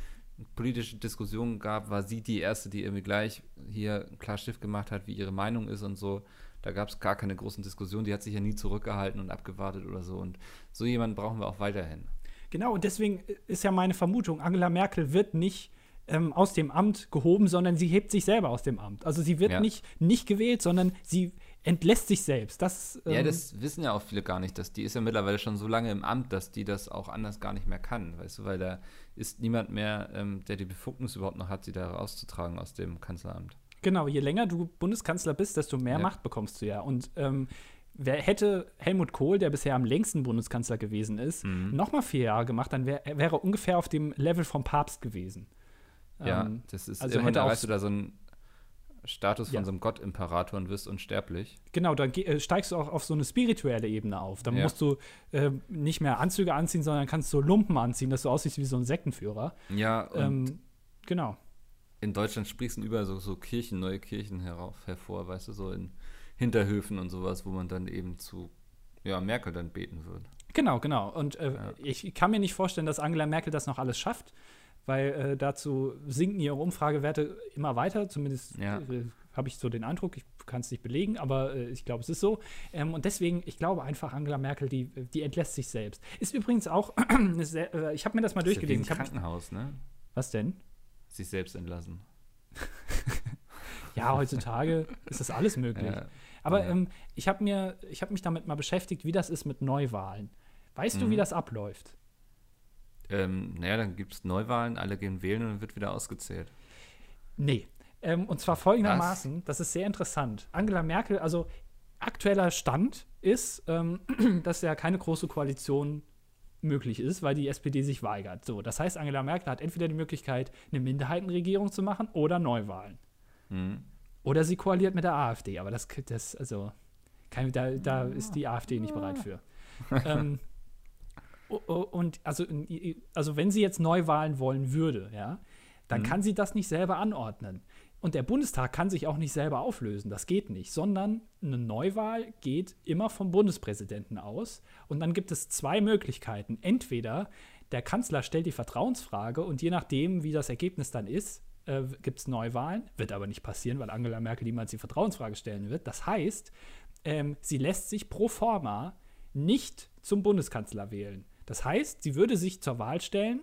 politische Diskussionen gab, war sie die Erste, die irgendwie gleich hier klar Stift gemacht hat, wie ihre Meinung ist und so. Da gab es gar keine großen Diskussionen. Die hat sich ja nie zurückgehalten und abgewartet oder so. Und so jemanden brauchen wir auch weiterhin. Genau, und deswegen ist ja meine Vermutung, Angela Merkel wird nicht ähm, aus dem Amt gehoben, sondern sie hebt sich selber aus dem Amt. Also sie wird Ja. nicht, nicht gewählt, sondern sie entlässt sich selbst. Das, ähm, Ja, das wissen ja auch viele gar nicht, dass die ist ja mittlerweile schon so lange im Amt, dass die das auch anders gar nicht mehr kann, weißt du, weil da ist niemand mehr, ähm, der die Befugnis überhaupt noch hat, sie da rauszutragen aus dem Kanzleramt. Genau, je länger du Bundeskanzler bist, desto mehr Ja. Macht bekommst du ja. Und ähm, wer hätte Helmut Kohl, der bisher am längsten Bundeskanzler gewesen ist, Mhm. noch mal vier Jahre gemacht, dann wär, wäre er ungefähr auf dem Level vom Papst gewesen. Ja, Ähm, das ist also auch- erreichst du da so einen Status Ja. von so einem Gottimperator und wirst unsterblich. Genau, dann äh, steigst du auch auf so eine spirituelle Ebene auf. Dann Ja. musst du äh, nicht mehr Anzüge anziehen, sondern kannst so Lumpen anziehen, dass du aussiehst wie so ein Sektenführer. Ja, und Ähm, genau. in Deutschland sprießen überall so, so Kirchen, neue Kirchen herauf, hervor, weißt du, so in Hinterhöfen und sowas, wo man dann eben zu ja, Merkel dann beten wird. Genau, genau. Und äh, Ja. ich kann mir nicht vorstellen, dass Angela Merkel das noch alles schafft, weil äh, dazu sinken ihre Umfragewerte immer weiter. Zumindest Ja. äh, habe ich so den Eindruck, ich kann es nicht belegen, aber äh, ich glaube, es ist so. Ähm, und deswegen, ich glaube einfach, Angela Merkel, die, die entlässt sich selbst. Ist übrigens auch, <clears throat> äh, ich habe mir das mal Das ist ja durchgelesen. Ich hab, Krankenhaus, ne? was denn? Sich selbst entlassen. <laughs> Ja, heutzutage ist das alles möglich. Ja. Aber Ja. ähm, ich habe habe mich damit mal beschäftigt, wie das ist mit Neuwahlen. Weißt du, wie Mhm. das abläuft? Ähm, naja, dann gibt es Neuwahlen, alle gehen wählen und dann wird wieder ausgezählt. Nee. Ähm, und zwar folgendermaßen, das ist sehr interessant. Angela Merkel, also aktueller Stand ist, ähm, <clears throat> dass ja keine große Koalition möglich ist, weil die SPD sich weigert. So, das heißt, Angela Merkel hat entweder die Möglichkeit, eine Minderheitenregierung zu machen oder Neuwahlen. Mhm. Oder sie koaliert mit der AfD, aber das, das also, kein, da, da ist die AfD nicht bereit für. <laughs> ähm, und also, also, wenn sie jetzt Neuwahlen wollen würde, ja, dann Mhm. kann sie das nicht selber anordnen. Und der Bundestag kann sich auch nicht selber auflösen, das geht nicht, sondern eine Neuwahl geht immer vom Bundespräsidenten aus. Und dann gibt es zwei Möglichkeiten. Entweder der Kanzler stellt die Vertrauensfrage und je nachdem, wie das Ergebnis dann ist, äh, gibt es Neuwahlen. Wird aber nicht passieren, weil Angela Merkel niemals die Vertrauensfrage stellen wird. Das heißt, ähm, sie lässt sich pro forma nicht zum Bundeskanzler wählen. Das heißt, sie würde sich zur Wahl stellen,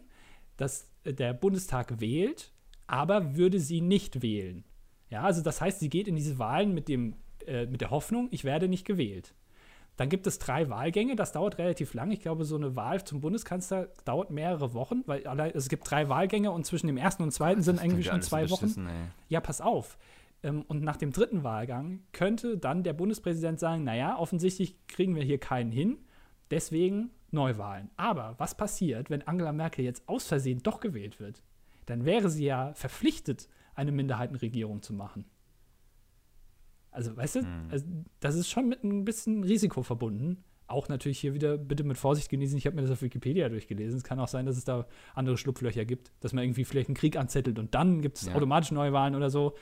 dass äh, der Bundestag wählt, aber würde sie nicht wählen. Ja, also das heißt, sie geht in diese Wahlen mit, dem, äh, mit der Hoffnung, ich werde nicht gewählt. Dann gibt es drei Wahlgänge, das dauert relativ lang. Ich glaube, so eine Wahl zum Bundeskanzler dauert mehrere Wochen, weil es gibt drei Wahlgänge und zwischen dem ersten und zweiten sind Das ja schon zwei Wochen. ey. Ja, pass auf. Ähm, Und nach dem dritten Wahlgang könnte dann der Bundespräsident sagen, naja, offensichtlich kriegen wir hier keinen hin, deswegen Neuwahlen. Aber was passiert, wenn Angela Merkel jetzt aus Versehen doch gewählt wird? Dann wäre sie ja verpflichtet, eine Minderheitenregierung zu machen. Also, weißt du, Hm. also, das ist schon mit ein bisschen Risiko verbunden. Auch natürlich hier wieder bitte mit Vorsicht genießen. Ich habe mir das auf Wikipedia durchgelesen. Es kann auch sein, dass es da andere Schlupflöcher gibt, dass man irgendwie vielleicht einen Krieg anzettelt und dann gibt es Ja. automatisch Neuwahlen oder so.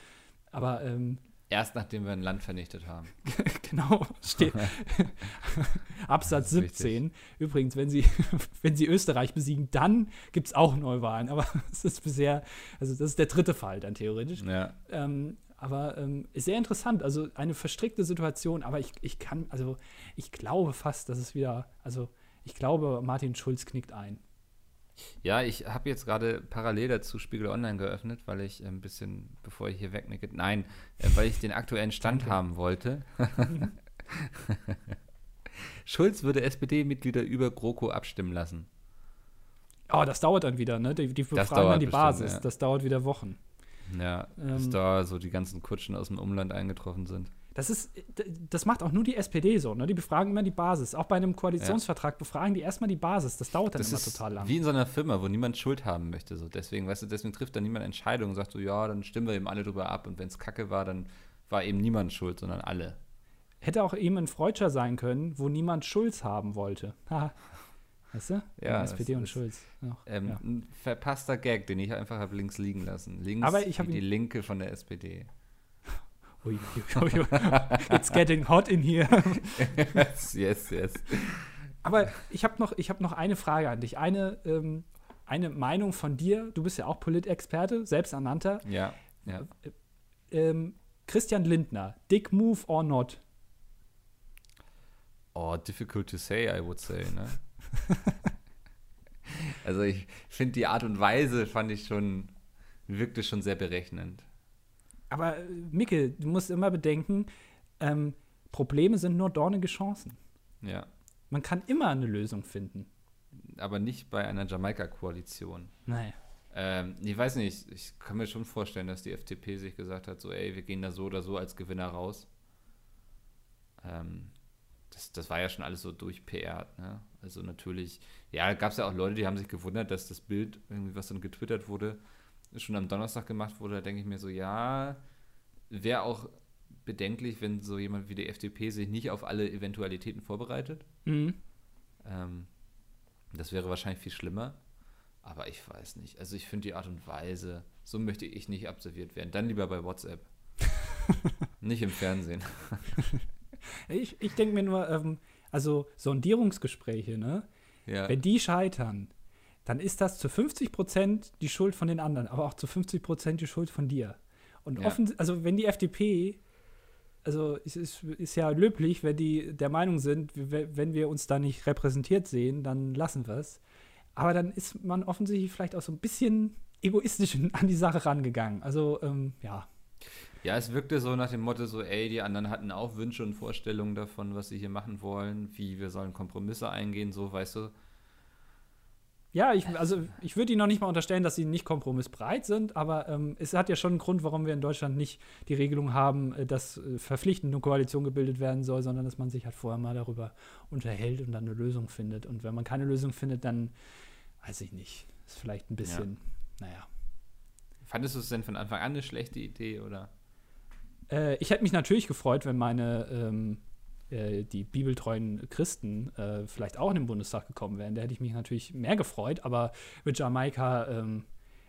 Aber ähm, Erst nachdem wir ein Land vernichtet haben. <laughs> genau, steht <laughs> Absatz Das ist wichtig. 17. Übrigens, wenn sie, <laughs> wenn sie Österreich besiegen, dann gibt es auch Neuwahlen. Aber es ist bisher, also das ist der dritte Fall dann theoretisch. Ja. Ähm, aber ähm, ist sehr interessant, also eine verstrickte Situation, aber ich, ich kann, also ich glaube fast, dass es wieder, also ich glaube, Martin Schulz knickt ein. Ja, ich habe jetzt gerade parallel dazu Spiegel Online geöffnet, weil ich äh, ein bisschen, bevor ich hier wegnicke, nein, äh, weil ich den aktuellen Stand haben wollte. <laughs> Schulz würde SPD-Mitglieder über GroKo abstimmen lassen. Oh, das dauert dann wieder, ne? Die, die befragen dauert dann die bestimmt, Basis, ja. das dauert wieder Wochen. Ja, Ähm. bis da so die ganzen Kutschen aus dem Umland eingetroffen sind. Das ist, das macht auch nur die SPD so, ne? Die befragen immer die Basis. Auch bei einem Koalitionsvertrag befragen die erstmal die Basis. Das dauert dann Das immer total lang. wie in so einer Firma, wo niemand Schuld haben möchte. So. Deswegen, weißt du, deswegen trifft dann niemand Entscheidungen und sagt so, ja, dann stimmen wir eben alle drüber ab. Und wenn es kacke war, dann war eben niemand schuld, sondern alle. hätte auch eben ein Freudscher sein können, wo niemand Schulz haben wollte. <laughs> Weißt du? Ja, SPD das und Schulz. Ähm, ja. Ein verpasster Gag, den ich einfach habe links liegen lassen. Links Aber ich wie die Linke von der SPD. Ui, ui, ui. It's getting hot in here. <laughs> yes, yes, yes. Aber ich habe noch, ich hab noch eine Frage an dich. Eine, ähm, eine Meinung von dir. Du bist ja auch Politexperte, selbsternannter. Ja, ja. Ähm, Christian Lindner, Dick Move or not? Oh, difficult to say, I would say, ne? <laughs> also ich finde die Art und Weise fand ich schon, wirkte schon sehr berechnend. Aber äh, Micke, du musst immer bedenken, ähm, Probleme sind nur dornige Chancen. Ja. Man kann immer eine Lösung finden. Aber nicht bei einer Jamaika-Koalition. Nein. Ähm, ich weiß nicht, ich kann mir schon vorstellen, dass die FDP sich gesagt hat, so, ey, wir gehen da so oder so als Gewinner raus. Ähm, das, das war ja schon alles so durch PR. Ne? Also natürlich, ja, gab es ja auch Leute, die haben sich gewundert, dass das Bild, irgendwie, was dann getwittert wurde, schon am Donnerstag gemacht wurde. Da denke ich mir so, ja, wäre auch bedenklich, wenn so jemand wie die FDP sich nicht auf alle Eventualitäten vorbereitet. Mhm. Ähm, das wäre wahrscheinlich viel schlimmer. Aber ich weiß nicht. Also ich finde die Art und Weise, so möchte ich nicht observiert werden. Dann lieber bei WhatsApp. <laughs> nicht im Fernsehen. <laughs> Ich, ich denke mir nur, ähm, also Sondierungsgespräche, ne? Ja. Wenn die scheitern, dann ist das zu 50 Prozent die Schuld von den anderen, aber auch zu 50 Prozent die Schuld von dir. Und Ja. offen, also wenn die FDP, also es ist, ist ja löblich, wenn die der Meinung sind, wenn wir uns da nicht repräsentiert sehen, dann lassen wir es. Aber dann ist man offensichtlich vielleicht auch so ein bisschen egoistisch <laughs> an die Sache rangegangen. Also, ähm, ja. ja, es wirkte so nach dem Motto so, ey, die anderen hatten auch Wünsche und Vorstellungen davon, was sie hier machen wollen, wie wir sollen Kompromisse eingehen, so, weißt du. Ja, ich, also ich würde Ihnen noch nicht mal unterstellen, dass Sie nicht kompromissbereit sind, aber ähm, es hat ja schon einen Grund, warum wir in Deutschland nicht die Regelung haben, äh, dass äh, verpflichtend eine Koalition gebildet werden soll, sondern dass man sich halt vorher mal darüber unterhält und dann eine Lösung findet. Und wenn man keine Lösung findet, dann weiß ich nicht. Ist vielleicht ein bisschen, naja. Fandest du es denn von Anfang an eine schlechte Idee oder? Äh, ich hätte mich natürlich gefreut, wenn meine ähm, äh, die bibeltreuen Christen äh, vielleicht auch in den Bundestag gekommen wären. Da hätte ich mich natürlich mehr gefreut, aber mit Jamaika ähm,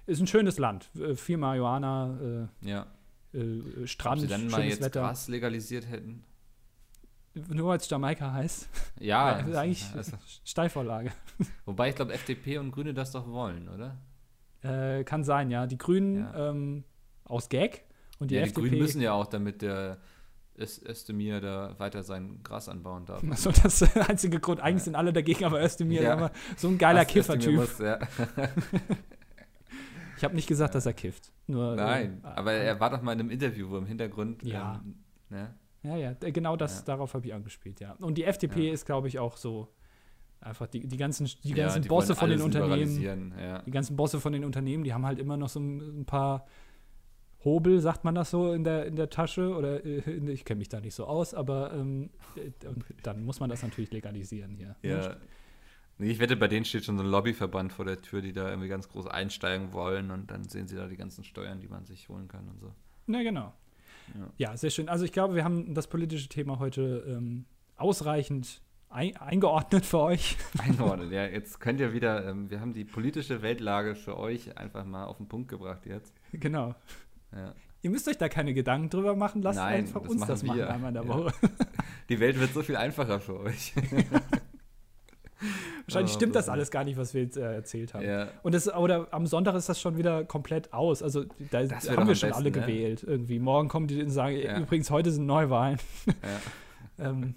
ist ein schönes Land. Äh, viel Marihuana, Ja. äh, Ob Strand, sie dann mal jetzt Wetter. Gras legalisiert hätten? Nur weil es Jamaika heißt. Ja, also eigentlich <laughs> also, Steilvorlage. wobei ich glaube, FDP und Grüne das doch wollen, oder? Äh, kann sein, ja. Die Grünen Ja. ähm, aus Gag und die ja, FDP. die Grünen müssen ja auch, damit der Öst Özdemir da weiter sein Gras anbauen darf. so das ist der einzige Grund. Eigentlich Ja. sind alle dagegen, aber Özdemir Ja. ist immer so ein geiler Kiffertyp. ja. <laughs> Ich habe nicht gesagt, dass er kifft. Nur, Nein, äh, aber er war doch mal in einem Interview, wo im Hintergrund. Ja. Ähm, ne? Ja, ja, genau das, darauf habe ich angespielt, ja. Und die FDP ist, glaube ich, auch so einfach die, die ganzen, die ganzen die Bosse von den Unternehmen, die ganzen Bosse von den Unternehmen, die haben halt immer noch so ein, ein paar Hobel, sagt man das so, in der, in der Tasche oder äh, in, ich kenne mich da nicht so aus, aber ähm, äh, dann muss man das natürlich legalisieren hier. ne? Ja. Nee, ich wette, bei denen steht schon so ein Lobbyverband vor der Tür, die da irgendwie ganz groß einsteigen wollen und dann sehen sie da die ganzen Steuern, die man sich holen kann und so. Na genau. Ja. Ja, sehr schön. Also ich glaube, wir haben das politische Thema heute ähm, ausreichend ein, eingeordnet für euch. <laughs> Einordnet, ja. Jetzt könnt ihr wieder, ähm, wir haben die politische Weltlage für euch einfach mal auf den Punkt gebracht jetzt. genau. Ja. Ihr müsst euch da keine Gedanken drüber machen, lasst Nein, einfach das uns machen das machen wir. einmal in der Ja. Woche. <laughs> Die Welt wird so viel einfacher für euch. <laughs> Wahrscheinlich Oh, stimmt das alles gar nicht, was wir jetzt äh, erzählt haben. ja. Und das, oder am Sonntag ist das schon wieder komplett aus. Also da haben wir schon besten, alle ne? gewählt irgendwie. Morgen kommen die und sagen, Ja. übrigens, heute sind Neuwahlen. ja. <laughs> ähm,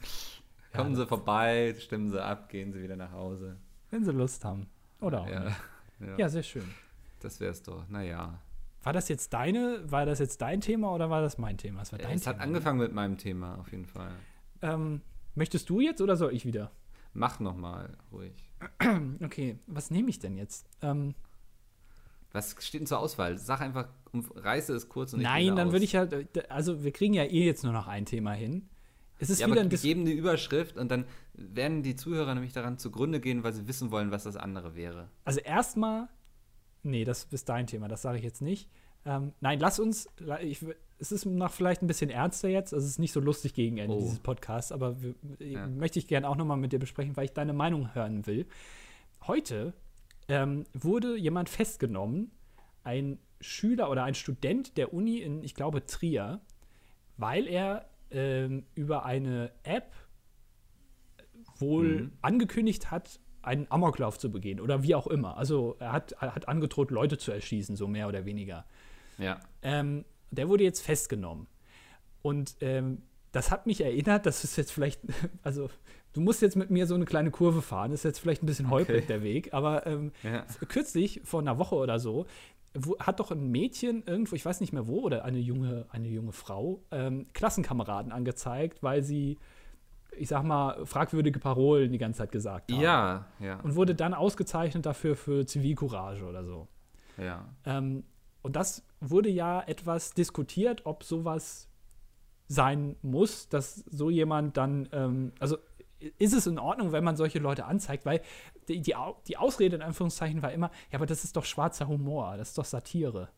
Kommen ja, sie vorbei, stimmen sie ab, gehen sie wieder nach Hause. wenn sie Lust haben. Oder auch Ja. Ja. Ja, sehr schön. Das wär's doch. Naja. War das jetzt deine, war das jetzt dein Thema oder war das mein Thema? Es war dein Es Thema. hat angefangen mit meinem Thema, auf jeden Fall. Ähm, möchtest du jetzt oder soll ich wieder? Mach noch mal ruhig. <clears throat> Okay, was nehme ich denn jetzt? Ähm, Was steht denn zur Auswahl? Sag einfach, reiße es kurz und ich nein, dann aus. würde ich ja, also wir kriegen ja eh jetzt nur noch ein Thema hin. Es ist Ja, wieder aber ein geben eine Überschrift und dann werden die Zuhörer nämlich daran zugrunde gehen, weil sie wissen wollen, was das andere wäre. Also erstmal, nee, das ist dein Thema, das sage ich jetzt nicht. Ähm, nein, lass uns, ich, es ist noch vielleicht ein bisschen ernster jetzt, also es ist nicht so lustig gegen Ende Oh. dieses Podcasts, aber wir, Ja. möchte ich gerne auch noch mal mit dir besprechen, weil ich deine Meinung hören will. Heute ähm, wurde jemand festgenommen, ein Schüler oder ein Student der Uni in, ich glaube, Trier, weil er ähm, über eine App wohl Mhm. angekündigt hat, einen Amoklauf zu begehen oder wie auch immer. Also er hat, er hat angedroht, Leute zu erschießen, so mehr oder weniger. Ja. Ähm, der wurde jetzt festgenommen. Und ähm, das hat mich erinnert, das ist jetzt vielleicht, <laughs> also du musst jetzt mit mir so eine kleine Kurve fahren, ist jetzt vielleicht ein bisschen holprig Okay. der Weg, aber ähm, Ja. kürzlich, vor einer Woche oder so, wo, hat doch ein Mädchen irgendwo, ich weiß nicht mehr wo, oder eine junge, eine junge Frau, ähm, Klassenkameraden angezeigt, weil sie, ich sag mal, fragwürdige Parolen die ganze Zeit gesagt haben. Ja, ja. Und wurde dann ausgezeichnet dafür für Zivilcourage oder so. ja. Ähm, und das wurde ja etwas diskutiert, ob sowas sein muss, dass so jemand dann, ähm, also ist es in Ordnung, wenn man solche Leute anzeigt, weil die, die, die Ausrede in Anführungszeichen war immer, ja, aber das ist doch schwarzer Humor, das ist doch Satire.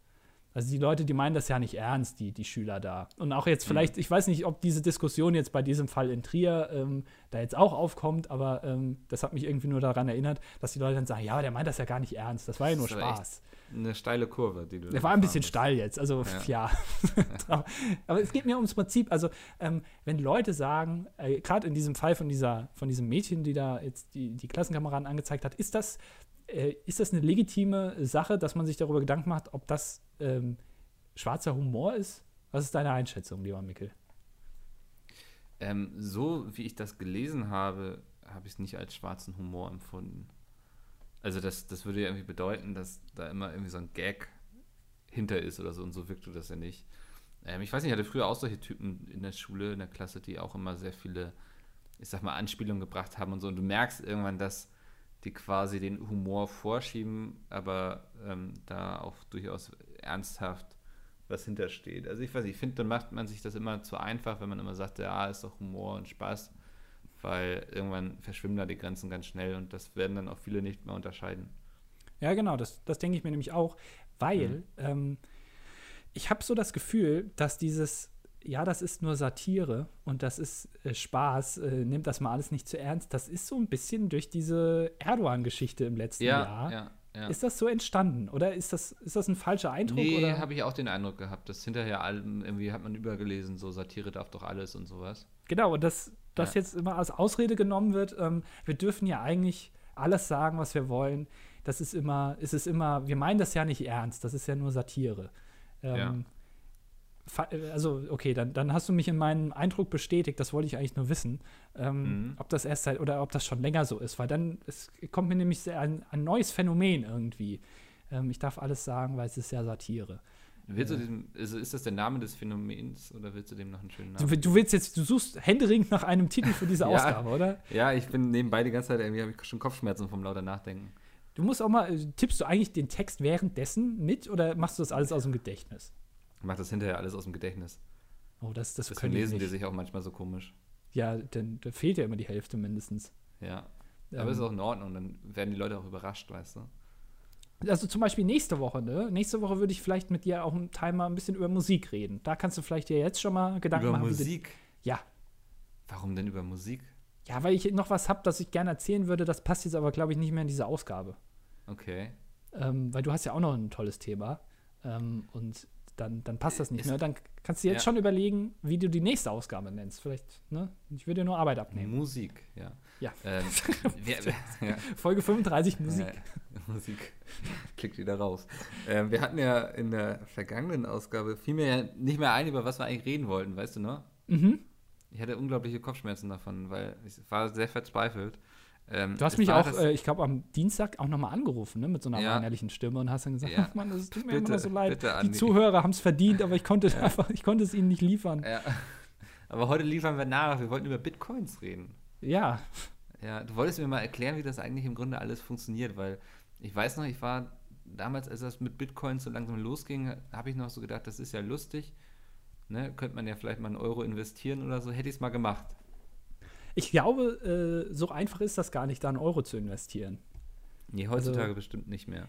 Also die Leute, die meinen das ja nicht ernst, die, die Schüler da. Und auch jetzt vielleicht, ich weiß nicht, ob diese Diskussion jetzt bei diesem Fall in Trier ähm, da jetzt auch aufkommt, aber ähm, das hat mich irgendwie nur daran erinnert, dass die Leute dann sagen, ja, aber der meint das ja gar nicht ernst, das war ja nur aber Spaß. Eine steile Kurve, die du. Der war ein bisschen gefahren steil jetzt, also ja. <laughs> Aber es geht mir ums Prinzip, also ähm, wenn Leute sagen, äh, gerade in diesem Fall von dieser, von diesem Mädchen, die da jetzt die, die Klassenkameraden angezeigt hat, ist das, äh, ist das eine legitime Sache, dass man sich darüber Gedanken macht, ob das ähm, schwarzer Humor ist? Was ist deine Einschätzung, lieber Mickel? Ähm, so wie ich das gelesen habe, habe ich es nicht als schwarzen Humor empfunden. Also das, das würde ja irgendwie bedeuten, dass da immer irgendwie so ein Gag hinter ist oder so und so wirkte das ja nicht. Ähm, ich weiß nicht, ich hatte früher auch solche Typen in der Schule, in der Klasse, die auch immer sehr viele, ich sag mal, Anspielungen gebracht haben und so. Und du merkst irgendwann, dass die quasi den Humor vorschieben, aber ähm, da auch durchaus ernsthaft was hintersteht. Also ich weiß ich finde, dann macht man sich das immer zu einfach, wenn man immer sagt, ja, ist doch Humor und Spaß, weil irgendwann verschwimmen da die Grenzen ganz schnell und das werden dann auch viele nicht mehr unterscheiden. Ja, genau, das, das denke ich mir nämlich auch, weil Mhm. ähm, ich habe so das Gefühl, dass dieses, ja, das ist nur Satire und das ist äh, Spaß, äh, nimmt das mal alles nicht zu ernst, das ist so ein bisschen durch diese Erdogan-Geschichte im letzten Jahr. ja, ja. Ist das so entstanden oder ist das, ist das ein falscher Eindruck? nee, habe ich auch den Eindruck gehabt, dass hinterher allem irgendwie hat man übergelesen, so Satire darf doch alles und sowas. Genau, und dass das Ja. jetzt immer als Ausrede genommen wird, ähm, wir dürfen ja eigentlich alles sagen, was wir wollen. Das ist immer, es ist immer, wir meinen das ja nicht ernst, das ist ja nur Satire. Ähm, äh, Also, okay, dann, dann hast du mich in meinem Eindruck bestätigt, das wollte ich eigentlich nur wissen, ähm, Mhm. ob das erst seit oder ob das schon länger so ist, weil dann es kommt mir nämlich ein, ein neues Phänomen irgendwie. Ähm, ich darf alles sagen, weil es ist ja Satire. Willst du diesem, also ist das der Name des Phänomens oder willst du dem noch einen schönen Du, Namen? du willst jetzt, du suchst händeringend nach einem Titel für diese <laughs> Ja. Ausgabe, oder? ja, ich bin nebenbei die ganze Zeit, irgendwie habe ich schon Kopfschmerzen vom lauter Nachdenken. Du musst auch mal, äh, tippst du eigentlich den Text währenddessen mit oder machst du das alles aus dem Gedächtnis? Ich mache das hinterher alles aus dem Gedächtnis. Oh, das, das Deswegen können die lesen die nicht. sich auch manchmal so komisch. Ja, denn da fehlt ja immer die Hälfte mindestens. Ja. Ähm, Aber ist auch in Ordnung, dann werden die Leute auch überrascht, weißt du? Also zum Beispiel nächste Woche, ne? Nächste Woche würde ich vielleicht mit dir auch im Teil mal ein bisschen über Musik reden. Da kannst du vielleicht dir jetzt schon mal Gedanken über machen. du- Musik? Ja. Warum denn über Musik? Ja, weil ich noch was habe, das ich gerne erzählen würde. Das passt jetzt aber, glaube ich, nicht mehr in diese Ausgabe. Okay. Ähm, weil du hast ja auch noch ein tolles Thema. Ähm, und dann, dann passt das nicht Ist- mehr. Dann kannst du jetzt Ja. schon überlegen, wie du die nächste Ausgabe nennst. Vielleicht, ne? Ich würde dir nur Arbeit abnehmen. Musik, ja. Ja. Ähm, <laughs> wir, ja. Folge 35 Musik. Ja, Musik. Klickt wieder raus. Ähm, wir hatten ja in der vergangenen Ausgabe fiel mir ja nicht mehr ein, über was wir eigentlich reden wollten, weißt du noch? Mhm. Ich hatte unglaubliche Kopfschmerzen davon, weil ich war sehr verzweifelt. Ähm, Du hast es mich auch, äh, ich glaube, am Dienstag auch nochmal angerufen, ne, mit so einer Ja. weinerlichen Stimme und hast dann gesagt, Ja. ach Mann, das tut <laughs> mir Bitte, immer so leid. bitte, Die. Zuhörer haben es verdient, aber ich konnte <laughs> einfach, ich konnte es ihnen nicht liefern. ja. Aber heute liefern wir nach. Wir wollten über Bitcoins reden. Ja, Ja, du wolltest mir mal erklären, wie das eigentlich im Grunde alles funktioniert, weil ich weiß noch, ich war damals, als das mit Bitcoins so langsam losging, habe ich noch so gedacht, das ist ja lustig. Ne? Könnte man ja vielleicht mal einen Euro investieren oder so, hätte ich es mal gemacht. Ich glaube, äh, so einfach ist das gar nicht, da einen Euro zu investieren. Nee, heutzutage bestimmt nicht mehr.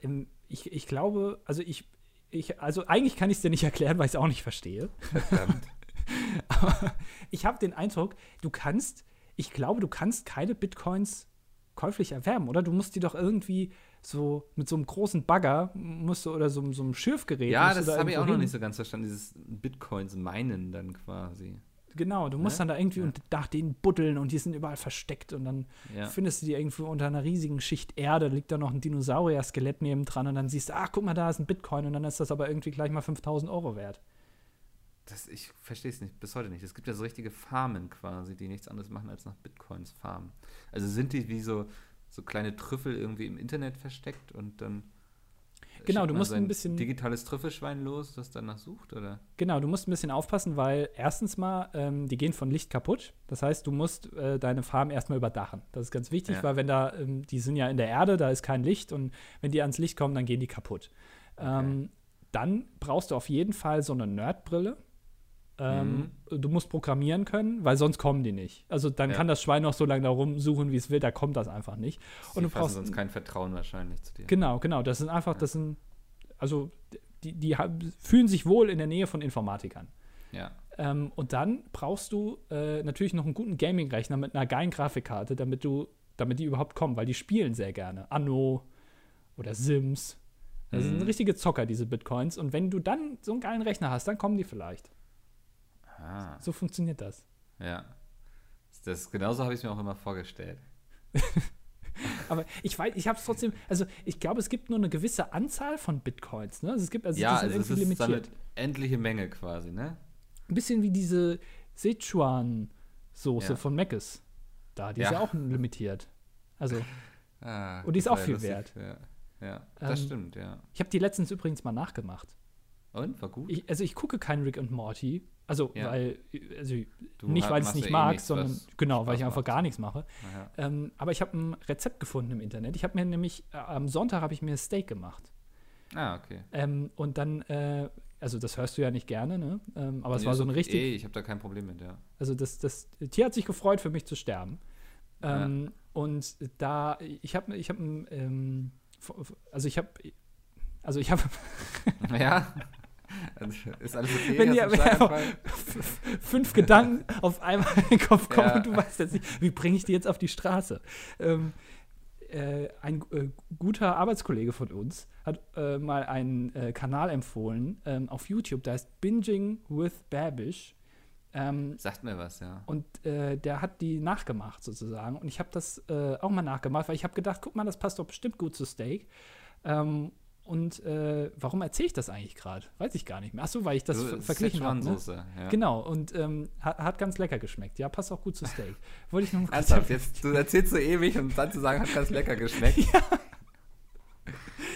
Im, ich, ich glaube, also ich, ich, also eigentlich kann ich es dir nicht erklären, weil ich es auch nicht verstehe. Verdammt. <laughs> Aber ich habe den Eindruck, du kannst, ich glaube, du kannst keine Bitcoins käuflich erwerben, oder? Du musst die doch irgendwie so mit so einem großen Bagger musst du, oder so, so einem Schürfgerät. ja, das da habe ich auch noch nicht so ganz verstanden, dieses Bitcoins meinen dann quasi. Genau, du musst Ne? dann da irgendwie Ja. und nach denen buddeln und die sind überall versteckt und dann Ja. findest du die irgendwo unter einer riesigen Schicht Erde, liegt da noch ein Dinosaurier-Skelett nebendran und dann siehst du, ach, guck mal, da ist ein Bitcoin und dann ist das aber irgendwie gleich mal 5000 Euro wert. Das, ich verstehe es nicht, bis heute nicht. Es gibt ja so richtige Farmen quasi, die nichts anderes machen als nach Bitcoins farmen. Also sind die wie so, so kleine Trüffel irgendwie im Internet versteckt und dann Genau, du musst ein bisschen- digitales Trüffelschwein los, das danach sucht, oder? Genau, du musst ein bisschen aufpassen, weil erstens mal, ähm, die gehen von Licht kaputt. Das heißt, du musst äh, deine Farm erstmal überdachen. Das ist ganz wichtig, Ja. weil wenn da, ähm, die sind ja in der Erde, da ist kein Licht und wenn die ans Licht kommen, dann gehen die kaputt. Ähm, dann brauchst du auf jeden Fall so eine Nerdbrille. Ähm, Du musst programmieren können, weil sonst kommen die nicht. Also dann Ja. kann das Schwein noch so lange da rumsuchen, wie es will, da kommt das einfach nicht. Sie Und du brauchst sonst kein Vertrauen wahrscheinlich zu dir. Genau, genau. Das sind einfach, das sind, also die, die fühlen sich wohl in der Nähe von Informatikern. Ja. Ähm, und dann brauchst du äh, natürlich noch einen guten Gaming-Rechner mit einer geilen Grafikkarte, damit du, damit die überhaupt kommen, weil die spielen sehr gerne. Anno oder Sims. Das sind Mhm. richtige Zocker, diese Bitcoins. Und wenn du dann so einen geilen Rechner hast, dann kommen die vielleicht. Ah, So funktioniert das. ja. Das, genauso habe ich es mir auch immer vorgestellt. <laughs> Aber ich weiß, ich habe es trotzdem, also ich glaube, es gibt nur eine gewisse Anzahl von Bitcoins. Ne? Also es gibt, also ja, die sind also es ist so eine limitiert. endliche Menge quasi, ne? Ein bisschen wie diese Sichuan-Soße Ja. von Meckes. Da, die ist Ja. ja auch limitiert. Also, Ah, Und die ist auch ja viel lustig. wert. Ja, ja das Ähm, stimmt, ja. ich habe die letztens übrigens mal nachgemacht. Und, war gut? Ich, also ich gucke keinen Rick und Morty. Also, Ja. weil, also Du nicht, weil ich es nicht ja eh mag, nichts, sondern genau, weil ich Spaß einfach macht. gar nichts mache. Naja. Ähm, aber ich habe ein Rezept gefunden im Internet. Ich habe mir nämlich, äh, am Sonntag habe ich mir Steak gemacht. Ah, okay. Ähm, und dann, äh, also das hörst du ja nicht gerne, ne? Ähm, aber es Nee, war ist so okay. richtig, Ey, ich habe da kein Problem mit, ja. also das, das Tier hat sich gefreut, für mich zu sterben. Ja. Ähm, Und da, ich habe, ich habe, ähm, also ich habe, also ich habe <laughs> Ja? <laughs> Also, ist alles okay? Wenn Schlaganfall? <laughs> fünf Gedanken auf einmal in den Kopf kommen Ja. und du weißt jetzt nicht, wie bringe ich die jetzt auf die Straße? Ähm, äh, ein äh, guter Arbeitskollege von uns hat äh, mal einen äh, Kanal empfohlen ähm, auf YouTube, der heißt Binging with Babish. Ähm, Sagt mir was, ja. und äh, der hat die nachgemacht sozusagen. Und ich habe das äh, auch mal nachgemacht, weil ich habe gedacht, guck mal, das passt doch bestimmt gut zu Steak. Ähm, und äh, warum erzähle ich das eigentlich gerade? Weiß ich gar nicht mehr. Achso, weil ich das Du, ver es ist verglichen habe. Ne? Ja. Genau, und ähm, hat, hat ganz lecker geschmeckt. Ja, passt auch gut zu Steak. <laughs> Wollte ich nur mal kurz Ernsthaft, jetzt, du erzählst so ewig und dann zu sagen, hat ganz lecker geschmeckt. <laughs>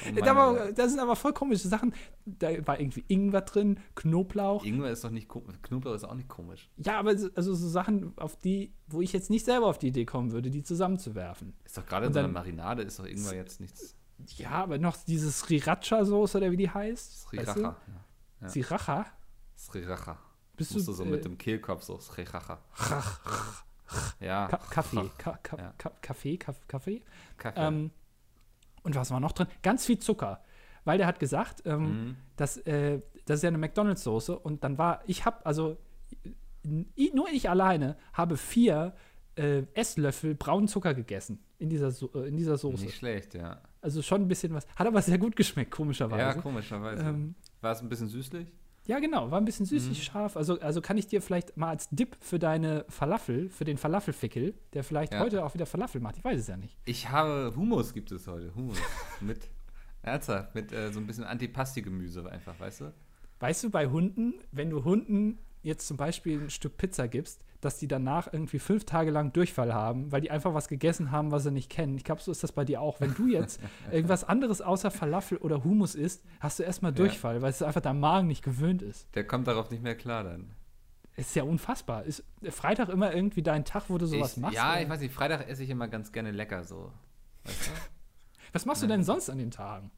Oh Mann, da, war, Alter. da sind aber voll komische Sachen. Da war irgendwie Ingwer drin, Knoblauch. Ingwer ist doch nicht komisch. Knoblauch ist auch nicht komisch. Ja, aber so- also so Sachen, auf die, wo ich jetzt nicht selber auf die Idee kommen würde, die zusammenzuwerfen. Ist doch gerade in so einer Marinade, ist doch Ingwer jetzt nichts. Ja, aber noch diese Sriracha-Soße oder wie die heißt. weißt du? Sriracha. Ja. Sriracha? Sriracha. Bist Musst du du so äh, mit dem Kehlkopf so Sriracha. Ja. Ka Kaffee, Ka Ka Ja. Ka Kaffee, Kaff Kaffee. Kaffee. Ähm, und was war noch drin? Ganz viel Zucker. Weil der hat gesagt, ähm, Mhm. dass, äh, das ist ja eine McDonalds-Soße und dann war, ich habe, also nur ich alleine habe vier äh, Esslöffel braunen Zucker gegessen in dieser, so äh, in dieser Soße. Nicht schlecht, ja. Also schon ein bisschen was. Hat aber sehr gut geschmeckt, komischerweise. Ja, komischerweise. ähm, War es ein bisschen süßlich? ja, genau, war ein bisschen süßlich Mhm. scharf. Also, also kann ich dir vielleicht mal als Dip für deine Falafel, für den Falafelfickel, der vielleicht Ja. heute auch wieder Falafel macht, ich weiß es ja nicht. Ich habe Hummus gibt es heute. Hummus. <laughs> mit, ernsthaft, mit äh, so ein bisschen Antipasti-Gemüse einfach, weißt du? Weißt du, bei Hunden, wenn du Hunden jetzt zum Beispiel ein Stück Pizza gibst, dass die danach irgendwie fünf Tage lang Durchfall haben, weil die einfach was gegessen haben, was sie nicht kennen. Ich glaube, so ist das bei dir auch. Wenn du jetzt <laughs> irgendwas anderes außer Falafel oder Hummus isst, hast du erstmal Ja. Durchfall, weil es einfach dein Magen nicht gewöhnt ist. Der kommt darauf nicht mehr klar dann. Ist ja unfassbar. Ist Freitag immer irgendwie dein Tag, wo du sowas ich, machst? Ja, oder? ich weiß nicht, Freitag esse ich immer ganz gerne lecker so. Weißt du? Was machst du denn sonst an den Tagen?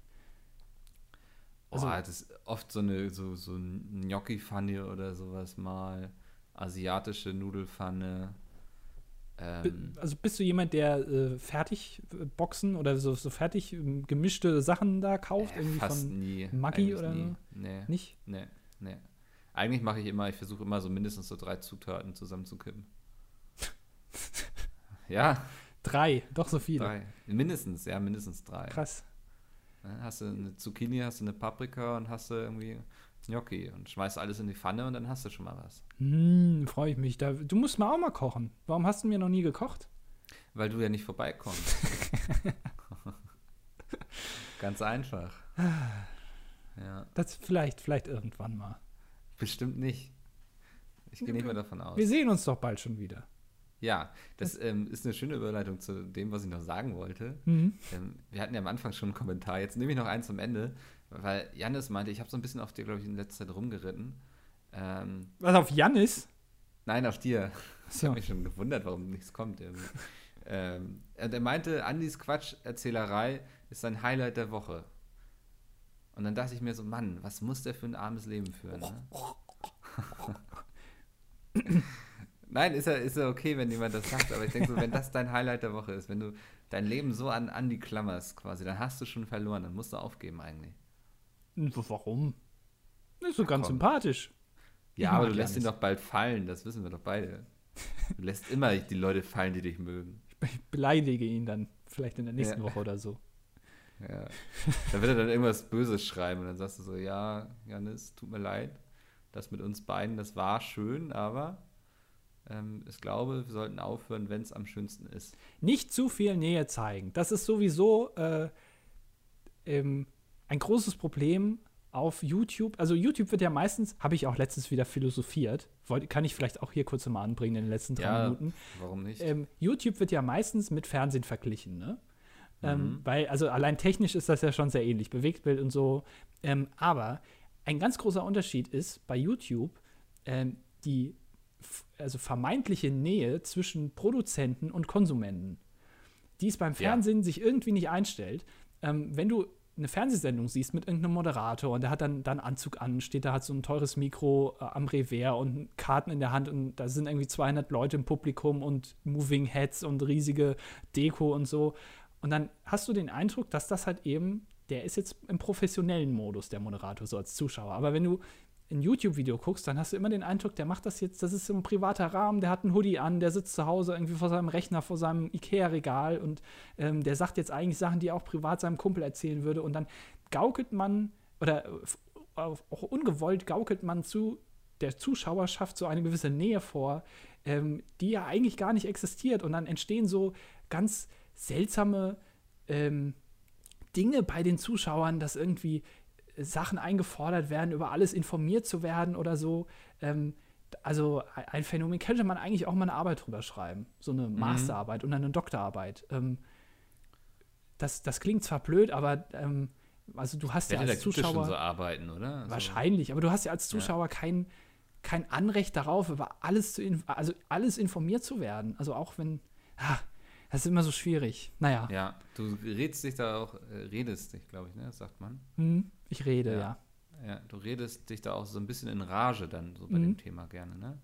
Also- oh, das ist oft so eine so, so Gnocchi-Pfanne oder sowas mal. Asiatische Nudelfanne. Ähm, Also bist du jemand, der äh, fertig äh, Boxen oder so, so fertig ähm, gemischte Sachen da kauft? äh, irgendwie fast von nie. Maggi oder nie. Nee, nicht? nee, nee. Eigentlich mache ich immer, ich versuche immer so mindestens so drei Zutaten zusammenzukippen. <laughs> ja, Drei, doch so viele. drei. Mindestens, ja, mindestens drei. Krass. Dann hast du eine Zucchini, hast du eine Paprika und hast du irgendwie Gnocchi und schmeißt alles in die Pfanne und dann hast du schon mal was. Hm, freue ich mich. Da, du musst mal auch mal kochen. Warum hast du mir noch nie gekocht? Weil du ja nicht vorbeikommst. <laughs> Ganz einfach. Ja, Das vielleicht, vielleicht irgendwann mal. bestimmt nicht. Ich gehe nicht mehr davon aus. Wir sehen uns doch bald schon wieder. Ja, das ähm, ist eine schöne Überleitung zu dem, was ich noch sagen wollte. Mhm. Ähm, wir hatten ja am Anfang schon einen Kommentar. Jetzt nehme ich noch eins zum Ende, weil Janis meinte, ich habe so ein bisschen auf dir, glaube ich, in letzter Zeit rumgeritten. Ähm, Was auf Janis? nein, auf dir. Ich So. habe mich schon gewundert, warum nichts kommt. ähm, und er meinte, Andys Quatsch-Erzählerei ist sein Highlight der Woche. Und dann dachte ich mir so, Mann, was muss der für ein armes Leben führen? Ne? <laughs> Nein, ist ja, ist ja okay, wenn jemand das sagt, aber ich denke so, wenn das dein Highlight der Woche ist, wenn du dein Leben so an Andi klammerst quasi, dann hast du schon verloren, dann musst du aufgeben eigentlich. Warum? Das ist so ganz komm. sympathisch. Ja, aber du lässt ihn doch bald fallen, das wissen wir doch beide. Du lässt immer die Leute fallen, die dich mögen. Ich beleidige ihn dann vielleicht in der nächsten Ja. Woche oder so. Ja. Da wird er dann irgendwas Böses schreiben und dann sagst du so, ja, Janis, tut mir leid, das mit uns beiden, das war schön, aber ich glaube, wir sollten aufhören, wenn es am schönsten ist. Nicht zu viel Nähe zeigen. Das ist sowieso äh, ähm, ein großes Problem auf YouTube. Also YouTube wird ja meistens, habe ich auch letztens wieder philosophiert, Wollte, kann ich vielleicht auch hier kurz mal anbringen in den letzten drei Ja, Minuten. Warum nicht? Ähm, YouTube wird ja meistens mit Fernsehen verglichen, ne? Ähm, Mhm. weil, also allein technisch ist das ja schon sehr ähnlich, Bewegtbild und so. Ähm, aber ein ganz großer Unterschied ist bei YouTube ähm, die also vermeintliche Nähe zwischen Produzenten und Konsumenten, die es beim Ja. Fernsehen sich irgendwie nicht einstellt. Ähm, wenn du eine Fernsehsendung siehst mit irgendeinem Moderator und der hat dann, dann Anzug an, steht da, hat so ein teures Mikro äh, am Revers und Karten in der Hand und da sind irgendwie 200 Leute im Publikum und Moving Heads und riesige Deko und so. Und dann hast du den Eindruck, dass das halt eben, der ist jetzt im professionellen Modus, der Moderator, so als Zuschauer. Aber wenn du ein YouTube-Video guckst, dann hast du immer den Eindruck, der macht das jetzt, das ist so ein privater Rahmen, der hat einen Hoodie an, der sitzt zu Hause irgendwie vor seinem Rechner, vor seinem Ikea-Regal und ähm, der sagt jetzt eigentlich Sachen, die er auch privat seinem Kumpel erzählen würde. Und dann gaukelt man, oder auch ungewollt gaukelt man zu der Zuschauerschaft so eine gewisse Nähe vor, ähm, die ja eigentlich gar nicht existiert. Und dann entstehen so ganz seltsame ähm, Dinge bei den Zuschauern, dass irgendwie Sachen eingefordert werden, über alles informiert zu werden oder so. Ähm, also ein- Phänomen könnte man eigentlich auch mal eine Arbeit drüber schreiben. So eine Masterarbeit und eine Doktorarbeit. Ähm, das, das klingt zwar blöd, aber ähm, also du hast ja, Ja, als Zuschauer so Arbeiten, oder? Also, wahrscheinlich, aber du hast ja als Ja. Zuschauer kein, kein Anrecht darauf, über alles zu also alles informiert zu werden. Also auch wenn ah, das ist immer so schwierig. Naja, Ja, du redest dich da auch, äh, redest dich, glaube ich, ne? Sagt man. hm, ich rede, Ja. ja. Ja, du redest dich da auch so ein bisschen in Rage dann, so bei Mhm. dem Thema gerne, ne?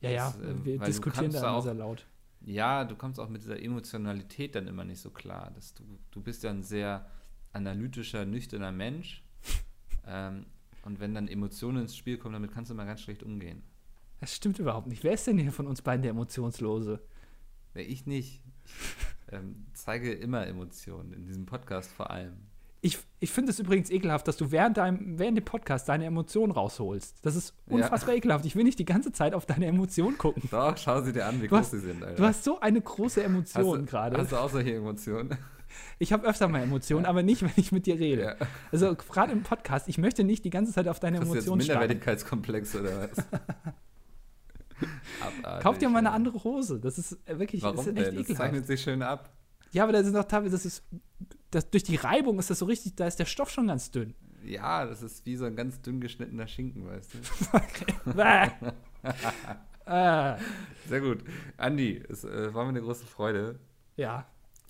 Ja, ja, Das, ähm, wir diskutieren da auch- sehr laut. Ja, du kommst auch mit dieser Emotionalität dann immer nicht so klar. Dass du, du bist ja ein sehr analytischer, nüchterner Mensch. ähm, und wenn dann Emotionen ins Spiel kommen, damit kannst du immer ganz schlecht umgehen. Das stimmt überhaupt nicht. Wer ist denn hier von uns beiden der Emotionslose? Ja, ich nicht. Ich ähm, zeige immer Emotionen, in diesem Podcast vor allem. Ich, ich finde es übrigens ekelhaft, dass du während, deinem, während dem Podcast deine Emotionen rausholst. Das ist Ja. unfassbar ekelhaft. Ich will nicht die ganze Zeit auf deine Emotionen gucken. Doch, schau sie dir an, wie Du groß hast- sie sind, Alter. Du hast so eine große Emotion du, gerade. Hast du auch solche Emotionen? Ich habe öfter mal Emotionen, aber nicht, wenn ich mit dir rede. Ja. Also gerade im Podcast, ich möchte nicht die ganze Zeit auf deine Hast Emotionen starren. Minderwertigkeitskomplex oder was? <laughs> Abartig, Kauf dir mal eine andere Hose. Das ist wirklich Warum das ist echt denn? Das ekelhaft. zeichnet sich schön ab. Ja, aber da sind auch teilweise, das ist, das, durch die Reibung ist das so richtig, da ist der Stoff schon ganz dünn. Ja, das ist wie so ein ganz dünn geschnittener Schinken, weißt du? <laughs> Bäh. äh, Sehr gut. Andi, es äh, war mir eine große Freude. ja,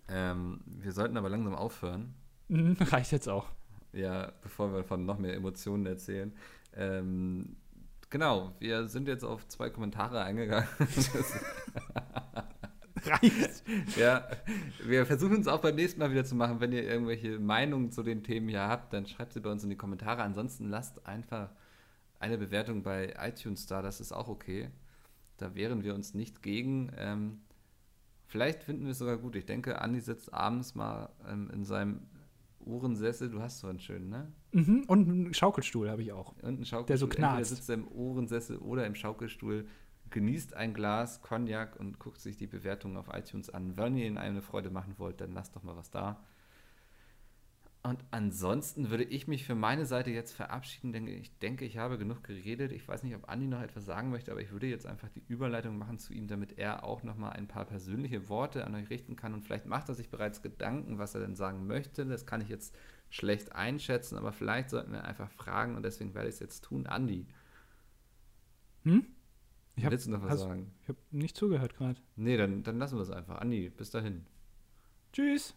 Ähm, wir sollten aber langsam aufhören. Mhm, <laughs> reicht jetzt auch. Ja, bevor wir von noch mehr Emotionen erzählen. Ähm, genau, wir sind jetzt auf zwei Kommentare eingegangen. <laughs> Reicht. Ja, wir versuchen es auch beim nächsten Mal wieder zu machen. Wenn ihr irgendwelche Meinungen zu den Themen hier habt, dann schreibt sie bei uns in die Kommentare. Ansonsten lasst einfach eine Bewertung bei iTunes da, das ist auch okay. Da wehren wir uns nicht gegen. Ähm, vielleicht finden wir es sogar gut. Ich denke, Andi sitzt abends mal ähm, in seinem Ohrensessel. Du hast so einen schönen, ne? Mhm, und einen Schaukelstuhl habe ich auch. Und einen Schaukelstuhl. Der so Entweder knarzt. sitzt er im Ohrensessel oder im Schaukelstuhl, genießt ein Glas Cognac und guckt sich die Bewertungen auf iTunes an. Wenn ihr ihnen eine Freude machen wollt, dann lasst doch mal was da. Und ansonsten würde ich mich für meine Seite jetzt verabschieden, denn ich denke, ich habe genug geredet. Ich weiß nicht, ob Andi noch etwas sagen möchte, aber ich würde jetzt einfach die Überleitung machen zu ihm, damit er auch noch mal ein paar persönliche Worte an euch richten kann. Und vielleicht macht er sich bereits Gedanken, was er denn sagen möchte. Das kann ich jetzt schlecht einschätzen, aber vielleicht sollten wir einfach fragen und deswegen werde ich es jetzt tun. Andi, Hm? Ich habe willst du noch was hast- sagen? hab nicht zugehört gerade. Nee, dann, dann lassen wir es einfach. Andi, bis dahin. Tschüss.